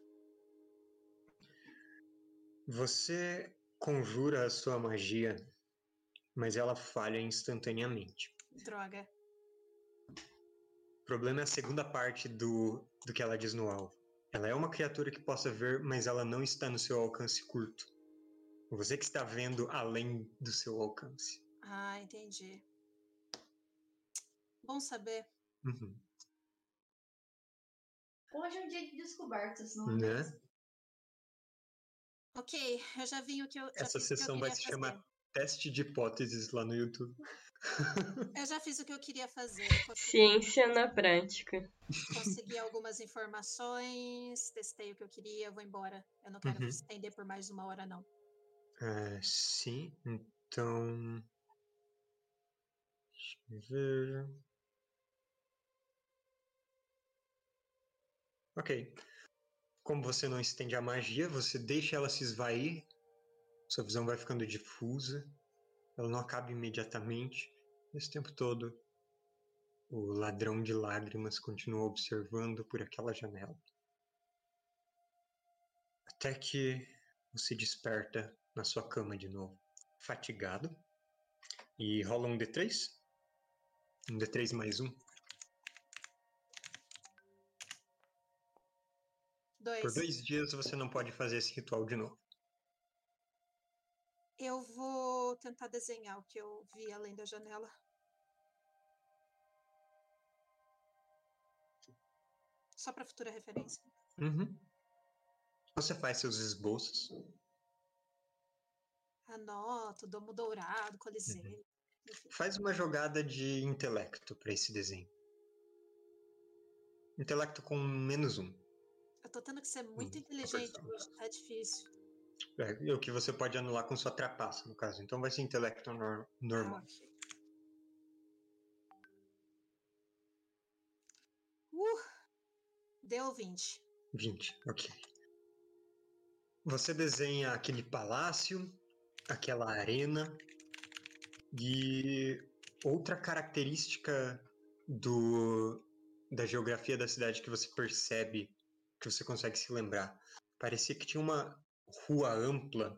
Você conjura a sua magia, mas ela falha instantaneamente. Droga. O problema é a segunda parte do, do que ela diz no alvo. Ela é uma criatura que possa ver, mas ela não está no seu alcance curto. Você que está vendo além do seu alcance. Ah, entendi. Bom saber. Uhum. Hoje é um dia de descobertas, não é? Né? mesmo? Ok, eu já vi o que eu. Essa fiz o que eu sessão vai se fazer. chamar Teste de Hipóteses lá no YouTube. Eu já fiz o que eu queria fazer. Eu Ciência na prática. consegui algumas informações, testei o que eu queria, vou embora. Eu não quero Uhum. estender por mais uma hora, não. É, sim, então. Deixa eu ver. Ok. Como você não estende a magia, você deixa ela se esvair, sua visão vai ficando difusa, ela não acaba imediatamente. Esse tempo todo, o ladrão de lágrimas continua observando por aquela janela. Até que você desperta na sua cama de novo, fatigado. E rola um D3. Um D3 mais um. Dois. Por dois dias você não pode fazer esse ritual de novo. Eu vou tentar desenhar o que eu vi além da janela. Só para futura referência. Uhum. Você faz seus esboços. Anoto, domo dourado, coliseu. Enfim. Faz uma jogada de intelecto para esse desenho. Intelecto com menos um. Eu tô tendo que ser muito Hum, inteligente hoje, tá difícil. É o que você pode anular com sua trapaça, no caso. Então vai ser intelecto nor- normal. Ah. Uh! Deu 20. 20, ok. Você desenha aquele palácio, aquela arena e outra característica do da geografia da cidade que você percebe, que você consegue se lembrar. Parecia que tinha uma rua ampla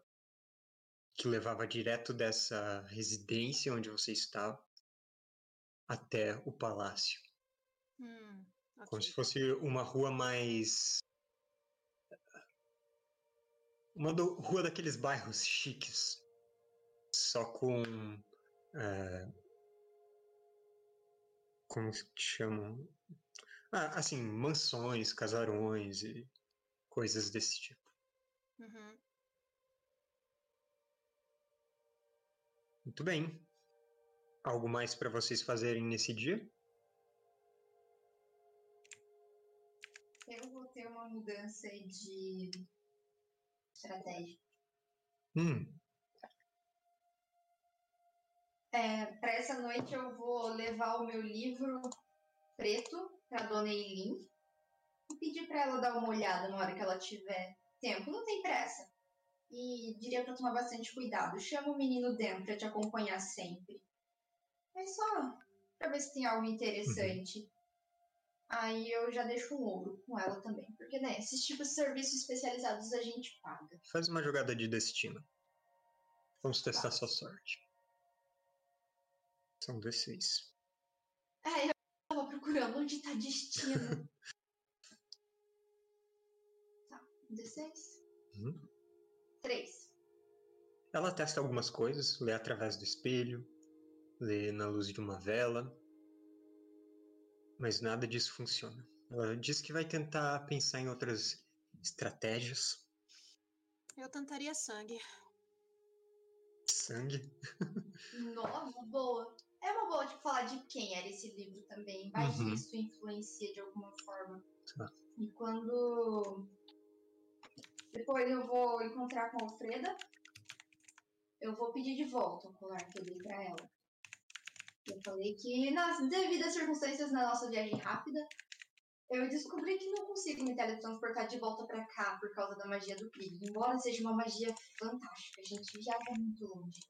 que levava direto dessa residência onde você estava até o palácio. Hum, ok. Como se fosse uma rua mais. Uma do- rua daqueles bairros chiques. Só com. é, como se chamam? Ah, assim, mansões, casarões e coisas desse tipo. Uhum. Muito bem. Algo mais para vocês fazerem nesse dia? Eu vou ter uma mudança de estratégia. Hum, É, para essa noite eu vou levar o meu livro preto para dona Eileen e pedir para ela dar uma olhada na hora que ela tiver tempo. Não tem pressa. E diria para tomar bastante cuidado. Chama o menino Dan para te acompanhar sempre. É só para ver se tem algo interessante. Aí eu já deixo um ouro com ela também. Porque, né, esses tipos de serviços especializados a gente paga. faz uma jogada de destino. Vamos testar sua sorte. São D6. É, procurando onde tá destino. tá, 16? Uhum. 3. Ela testa algumas coisas, lê através do espelho, lê na luz de uma vela, mas nada disso funciona. Ela diz que vai tentar pensar em outras estratégias. Eu tentaria sangue. Sangue. Nova, boa. É uma boa, tipo, falar de quem era esse livro também. Vai Uhum. isso influencia de alguma forma. Tá. E quando. Depois eu vou encontrar com a Alfreda. Eu vou pedir de volta o colar que eu dei pra ela. Eu falei que, nas devidas circunstâncias na nossa viagem rápida, eu descobri que não consigo me teletransportar de volta pra cá por causa da magia do Krieg. Embora seja uma magia fantástica, a gente viaja muito longe.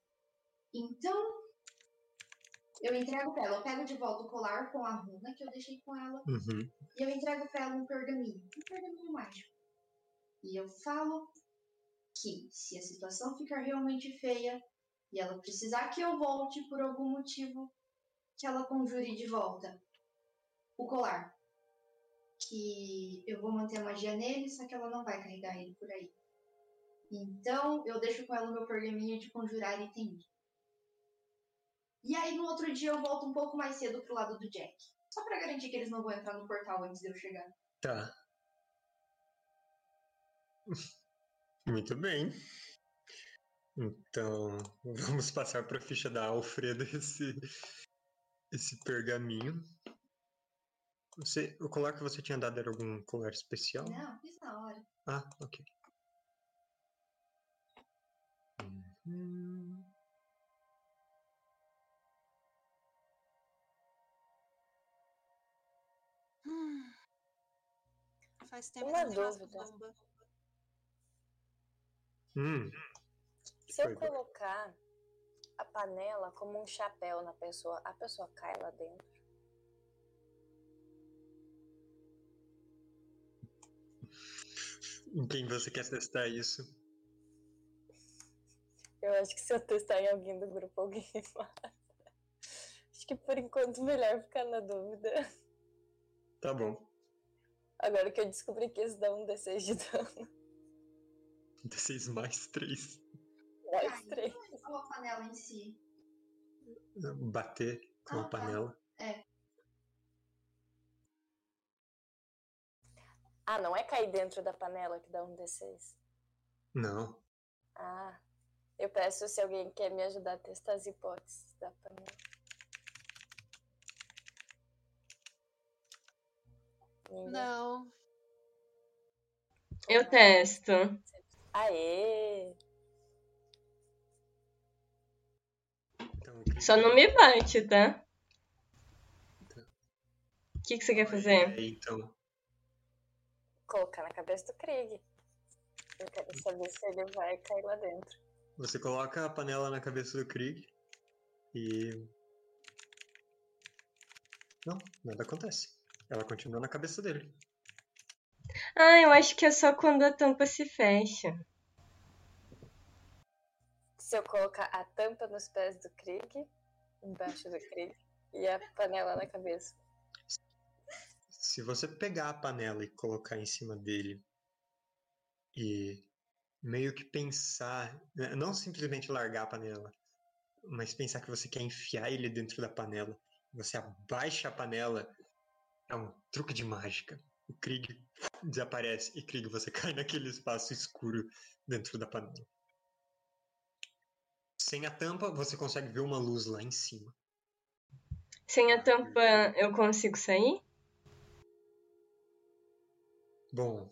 Então, eu entrego pra ela. Eu pego de volta o colar com a runa que eu deixei com ela. Uhum. E eu entrego pra ela um pergaminho. Um pergaminho mágico. E eu falo que se a situação ficar realmente feia e ela precisar que eu volte por algum motivo, que ela conjure de volta o colar. Que eu vou manter a magia nele, só que ela não vai carregar ele por aí. Então, eu deixo com ela o meu pergaminho de conjurar item. E aí, no outro dia, eu volto um pouco mais cedo pro lado do Jack. Só pra garantir que eles não vão entrar no portal antes de eu chegar. Tá. Muito bem. Então, vamos passar para a ficha da Alfredo esse, esse pergaminho. Você, o colar que você tinha dado era algum colar especial? Não, fiz na hora. Ah, ok. Uhum. Hum. Faz tempo Uma que eu não faço dúvida. bomba. Hum, Se eu colocar a panela como um chapéu na pessoa, a pessoa cai lá dentro. em quem você quer testar isso? Eu acho que se eu testar em alguém do grupo, alguém mata. Acho que por enquanto melhor ficar na dúvida. Tá bom. Agora que eu descobri que isso dá um D6 de dano. D6 mais 3. Mais Ah, três. Ou a panela em si. Bater com Ah, a tá. panela. Ah, não é cair dentro da panela que dá um D6. Não. Ah, eu peço se alguém quer me ajudar a testar as hipóteses da panela. Não. Eu testo. Aê! Então, Só não me bate, tá? O que, que você quer fazer? Então, Colocar na cabeça do Krieg. Eu quero saber se ele vai cair lá dentro. você coloca a panela na cabeça do Krieg e. Não, nada acontece. Ela continua na cabeça dele. Ah, eu acho que é só quando a tampa se fecha. Se eu colocar a tampa nos pés do Krieg, embaixo do Krieg, e a panela na cabeça. Se você pegar a panela e colocar em cima dele e meio que pensar, né, não simplesmente largar a panela, mas pensar que você quer enfiar ele dentro da panela, você abaixa a panela, é um truque de mágica. O Krieg desaparece e Krieg você cai naquele espaço escuro dentro da panela. Sem a tampa, você consegue ver uma luz lá em cima. Sem a tampa, eu consigo sair? Bom,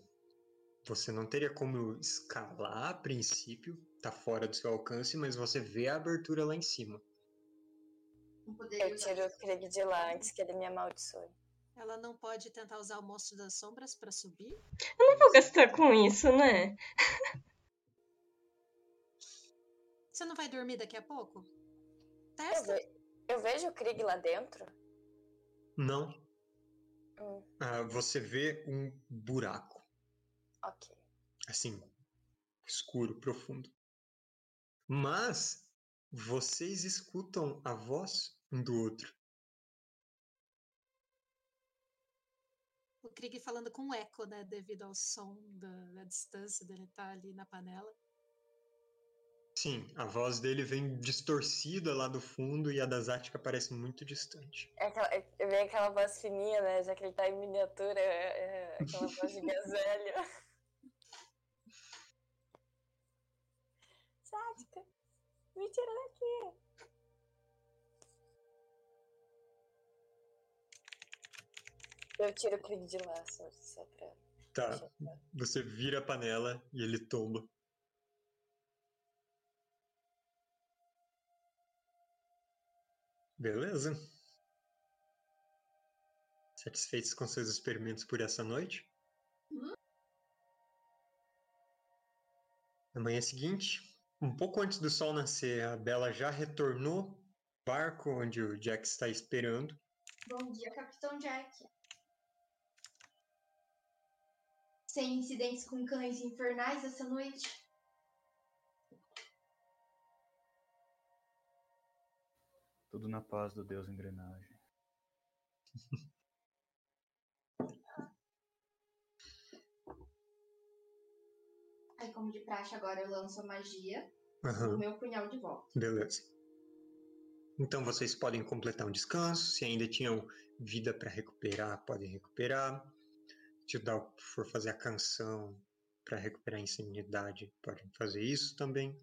você não teria como escalar a princípio, tá fora do seu alcance, mas você vê a abertura lá em cima. Eu tiro o Krieg de lá antes que ele me amaldiçoe. Ela não pode tentar usar o monstro das sombras pra subir? Eu não vou gastar com isso, né? Você não vai dormir daqui a pouco? Eu, Testa. ve- eu vejo o Krieg lá dentro. Não. Hum, Ah, você vê um buraco, ok. assim, escuro, profundo. Mas vocês escutam a voz um do outro. Krieg falando com eco, né? Devido ao som da, da distância dele estar ali na panela. Sim, a voz dele vem distorcida lá do fundo e a da Zática parece muito distante. É aquela, é- eu vejo aquela voz fininha, né? Já que ele tá em miniatura, é, é aquela voz de gazelha. Sádica, me tira daqui. Eu tiro o Krieg de lá, só, só pra. Tá, você vira a panela e ele tomba. Beleza. Satisfeitos com seus experimentos por essa noite? Na manhã seguinte, um pouco antes do sol nascer, a Bela já retornou ao barco onde o Jack está esperando. Bom dia, Capitão Jack. Sem incidentes com cães infernais essa noite? Tudo na paz do Deus engrenagem. Aí, como de praxe, agora eu lanço a magia Aham. no meu punhal de volta. Beleza. Então vocês podem completar um descanso. Se ainda tinham vida para recuperar, podem recuperar. Te dar o que for fazer a canção para recuperar a insanidade podem fazer isso também.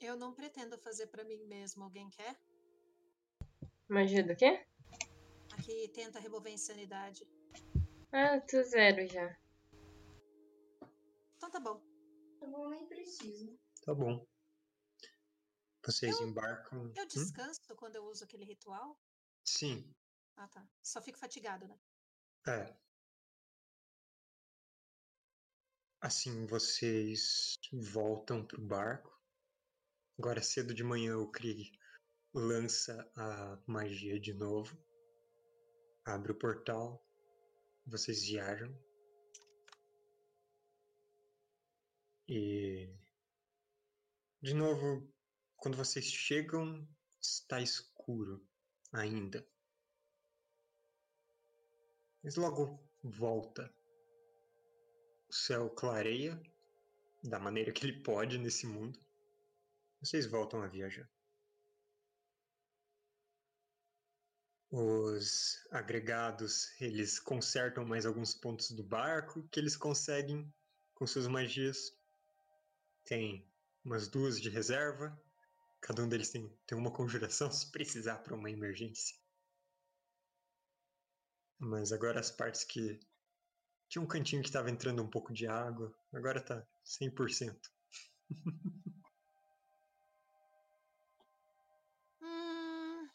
Eu não pretendo fazer pra mim mesmo. Alguém quer? Magia do quê? Aqui tenta remover a insanidade. Ah, tô zero já. Então tá bom. Eu não nem preciso. Tá bom. Vocês Eu- embarcam. Eu Hum? descanso quando eu uso aquele ritual? Sim, Ah, tá. Só fico fatigado, né? é. Assim, vocês voltam pro barco. Agora cedo de manhã o Krieg lança a magia de novo. Abre o portal. Vocês viajam. E de novo, quando vocês chegam, está escuro ainda. Mas logo volta. O céu clareia da maneira que ele pode nesse mundo. Vocês voltam a viajar. Os agregados, eles consertam mais alguns pontos do barco que eles conseguem com suas magias. Tem umas duas de reserva. Cada um deles tem, tem uma conjuração se precisar para uma emergência. Mas agora as partes que. Tinha um cantinho que estava entrando um pouco de água, agora tá 100%. Hum...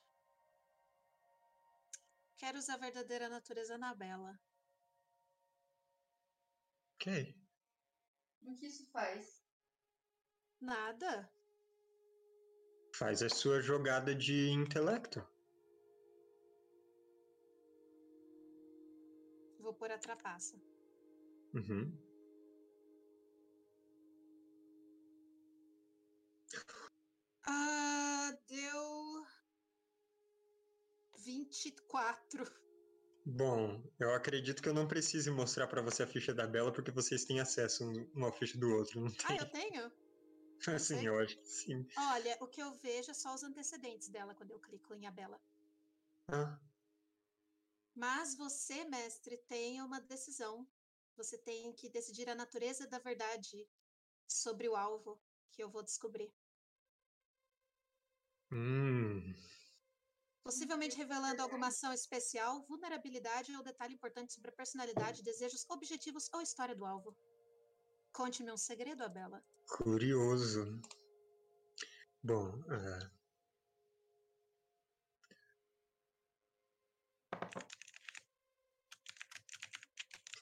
Quero usar a verdadeira natureza na Bela. Ok. O que isso faz? Nada. Faz a sua jogada de intelecto. Pôr a trapaça. Uhum. Ah, deu. 24. Bom, eu acredito que eu não precise mostrar para você a ficha da Bela porque vocês têm acesso um uma ficha do outro, não Ah, tem? eu tenho? Assim, tem? eu acho que sim. Olha, o que eu vejo é só os antecedentes dela quando eu clico em Abela. Ah, Mas você, mestre, tem uma decisão. Você tem que decidir a natureza da verdade sobre o alvo que eu vou descobrir. hum. Possivelmente revelando alguma ação especial, vulnerabilidade ou detalhe importante sobre a personalidade, desejos, objetivos ou história do alvo. Conte-me um segredo, Abela. Curioso. Bom, ah,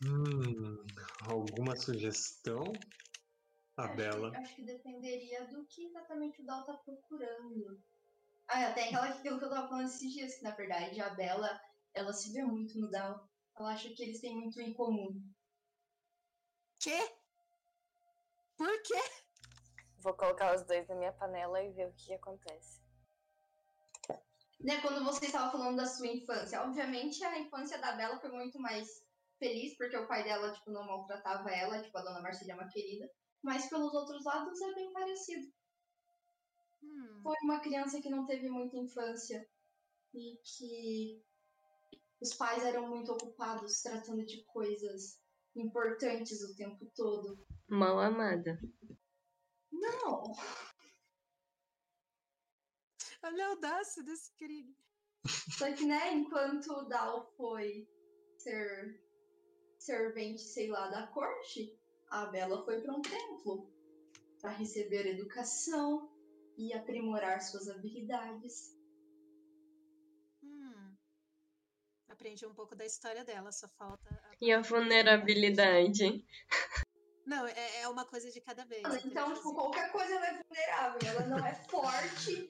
hum, alguma sugestão? A Acho que- Bela. Acho que dependeria do que exatamente o Dal tá procurando. Ah, tem aquela aquilo que eu tava falando esses dias, que na verdade a Bela, ela se vê muito no Dal. Ela acha que eles têm muito em comum. Quê? Por quê? Vou colocar os dois na minha panela e ver o que acontece. Né, quando você estava falando da sua infância, obviamente a infância da Bela foi muito mais feliz, porque o pai dela, tipo, não maltratava ela, tipo, a dona Marcília é uma querida. Mas pelos outros lados é bem parecido. Hum, Foi uma criança que não teve muita infância e que os pais eram muito ocupados tratando de coisas importantes o tempo todo. Mal amada. Não, olha a audácia desse Krieg. só que, né, enquanto o Dal foi ser servente, sei lá, da corte, a Bela foi para um templo para receber educação e aprimorar suas habilidades. Hum. Aprendi um pouco da história dela, só falta. a E a vulnerabilidade. Não, é, é uma coisa de cada vez. Então, entendeu? tipo, qualquer coisa ela é vulnerável. Ela não é forte,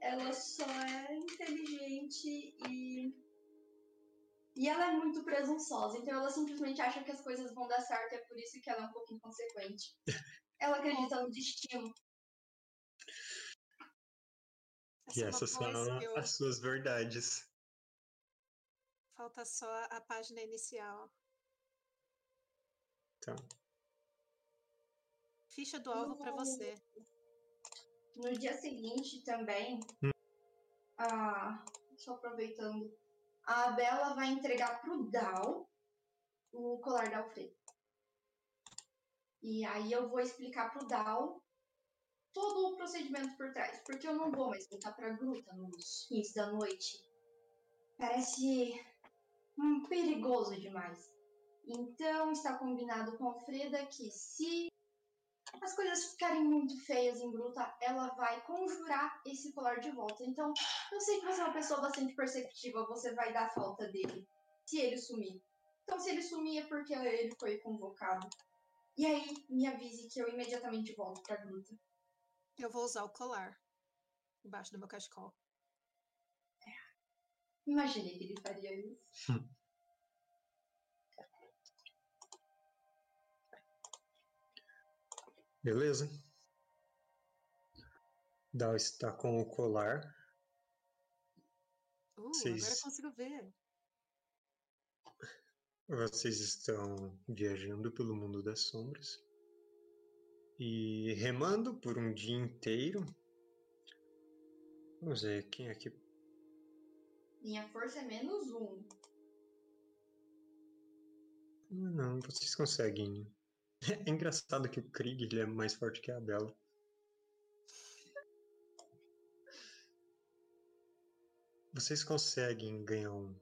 ela só é inteligente e. E ela é muito presunçosa. Então ela simplesmente acha que as coisas vão dar certo. É por isso que ela é um pouco inconsequente. Ela acredita no destino. E é essas são skill. as suas verdades. Falta só a página inicial. Então, Ficha do alvo pra No- você. No dia seguinte também, Hum. a... só aproveitando, a Bela vai entregar pro Dal o colar da Alfredo. E aí eu vou explicar pro Dal todo o procedimento por trás. Porque eu não vou mais voltar pra gruta nos fins da noite. Parece hum, perigoso demais. Então está combinado com a Alfreda que se as coisas ficarem muito feias em gruta, ela vai conjurar esse colar de volta. Então, eu sei que você é uma pessoa bastante perceptiva, você vai dar falta dele se ele sumir. Então, se ele sumir é porque ele foi convocado. E aí, me avise que eu imediatamente volto pra gruta. Eu vou usar o colar embaixo do meu cachecol. Imaginei que ele faria isso. Beleza. Dal está com o colar. Uh, agora eu Vocês- consigo ver. Vocês estão viajando pelo mundo das sombras e remando por um dia inteiro. Vamos ver quem aqui. Minha força é menos um. Não, vocês conseguem. É engraçado que o Krieg ele é mais forte que a Bela. Vocês conseguem ganhar um.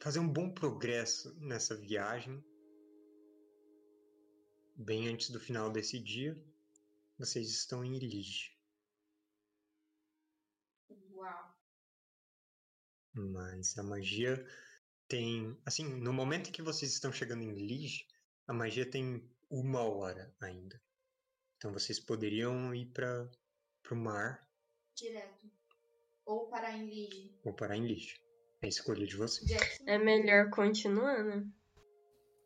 fazer um bom progresso nessa viagem. Bem antes do final desse dia, vocês estão em Lige. Uau. Mas a magia tem. Assim, no momento em que vocês estão chegando em Lige, a magia tem uma hora ainda. Então vocês poderiam ir para o mar Direto. Ou parar em Lige. ou parar em Lige. É a escolha de vocês. É melhor continuar, né?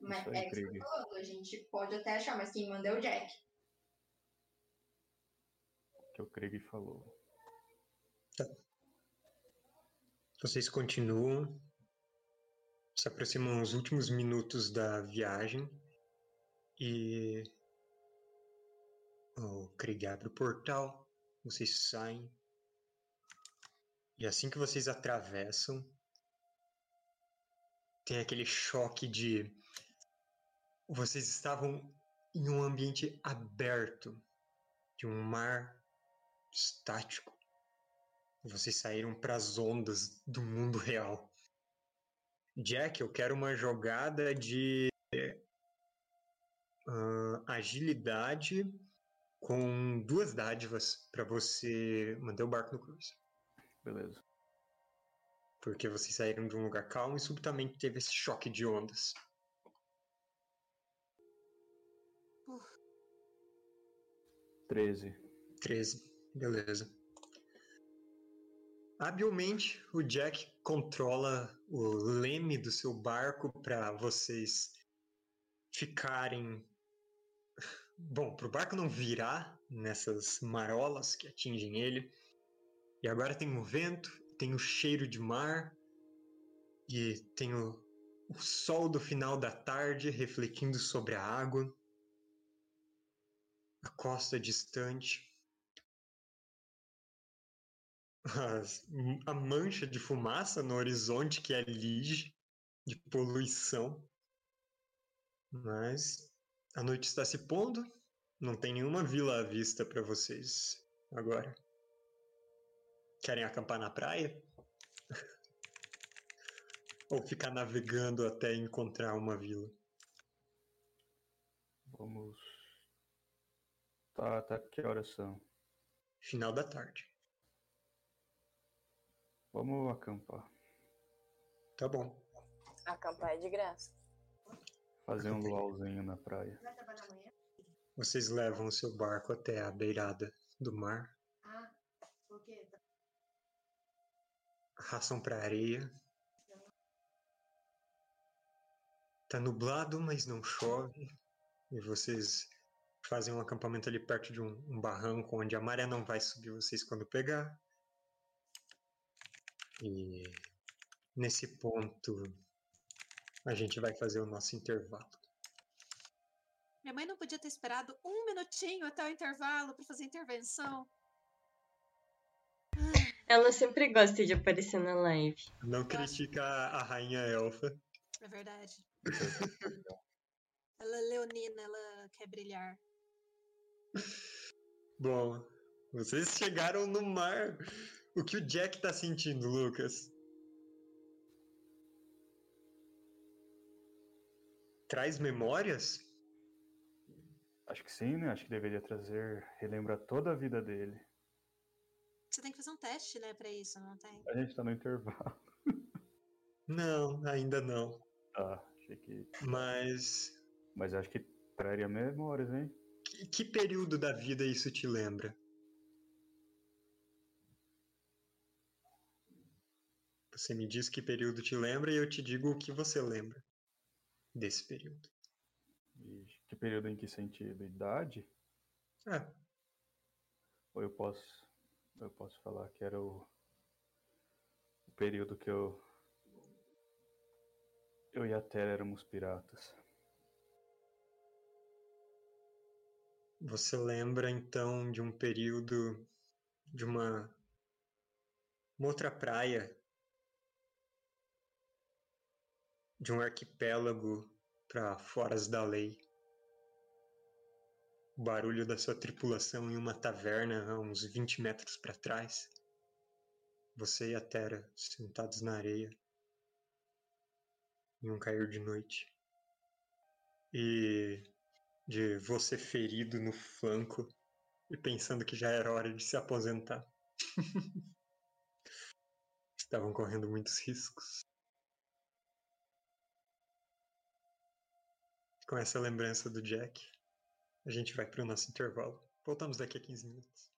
Mas é isso que eu Krieg. tô falando. A gente pode até achar, mas quem manda é o Jack. Que o Craig falou. Vocês continuam, se aproximam os últimos minutos da viagem e o Krieg abre o portal, vocês saem e assim que vocês atravessam tem aquele choque de vocês estavam em um ambiente aberto de um mar estático vocês saíram para as ondas do mundo real. Jack, eu quero uma jogada de ah, agilidade com duas dádivas para você manter o barco no cruise. Beleza. Porque vocês saíram de um lugar calmo e subitamente teve esse choque de ondas. Uh, 13. 13. Beleza. Habilmente, o Jack controla o leme do seu barco para vocês ficarem. Bom, para o barco não virar nessas marolas que atingem ele. E agora tem o vento, tem o cheiro de mar e tem o, o sol do final da tarde refletindo sobre a água. A costa distante as- a mancha de fumaça no horizonte que é lige de poluição. Mas a noite está se pondo, não tem nenhuma vila à vista para vocês agora. Querem acampar na praia? Ou ficar navegando até encontrar uma vila? Vamos. Tá, tá. Que horas são? Final da tarde. Vamos acampar. Tá bom. Acampar é de graça. Fazer um luauzinho na praia. Vocês levam o seu barco até a beirada do mar, Ah, por quê? raçam para areia. Tá nublado, mas não chove. E vocês fazem um acampamento ali perto de um, um barranco onde a maré não vai subir vocês quando pegar. E nesse ponto a gente vai fazer o nosso intervalo. minha mãe não podia ter esperado um minutinho até o intervalo para fazer intervenção. Ela sempre gosta de aparecer na live. Não critica a a rainha elfa. É verdade. Ela é leonina, ela quer brilhar. Bom, vocês chegaram no mar. O que o Jack tá sentindo, Lucas? Traz memórias? Acho que sim, né? Acho que deveria trazer, relembrar toda a vida dele. Você tem que fazer um teste, né, pra isso, não tem? A gente tá no intervalo. Não, ainda não. Tá, achei que. Mas Mas acho que traria memórias, hein? que, que período da vida isso te lembra? Você me diz que período te lembra e eu te digo o que você lembra desse período. E que período em que sentido? Idade? Ah, Ou eu posso. Eu posso falar que era o. O período que eu. Eu e a Terra éramos piratas. Você lembra então de um período de uma, uma outra praia, de um arquipélago para foras da lei. O barulho da sua tripulação em uma taverna a uns 20 metros para trás. Você e a Terra sentados na areia em um cair de noite. E de você ferido no flanco e pensando que já era hora de se aposentar. Estavam correndo muitos riscos. Com essa lembrança do Jack, a gente vai para o nosso intervalo. Voltamos daqui a 15 minutos.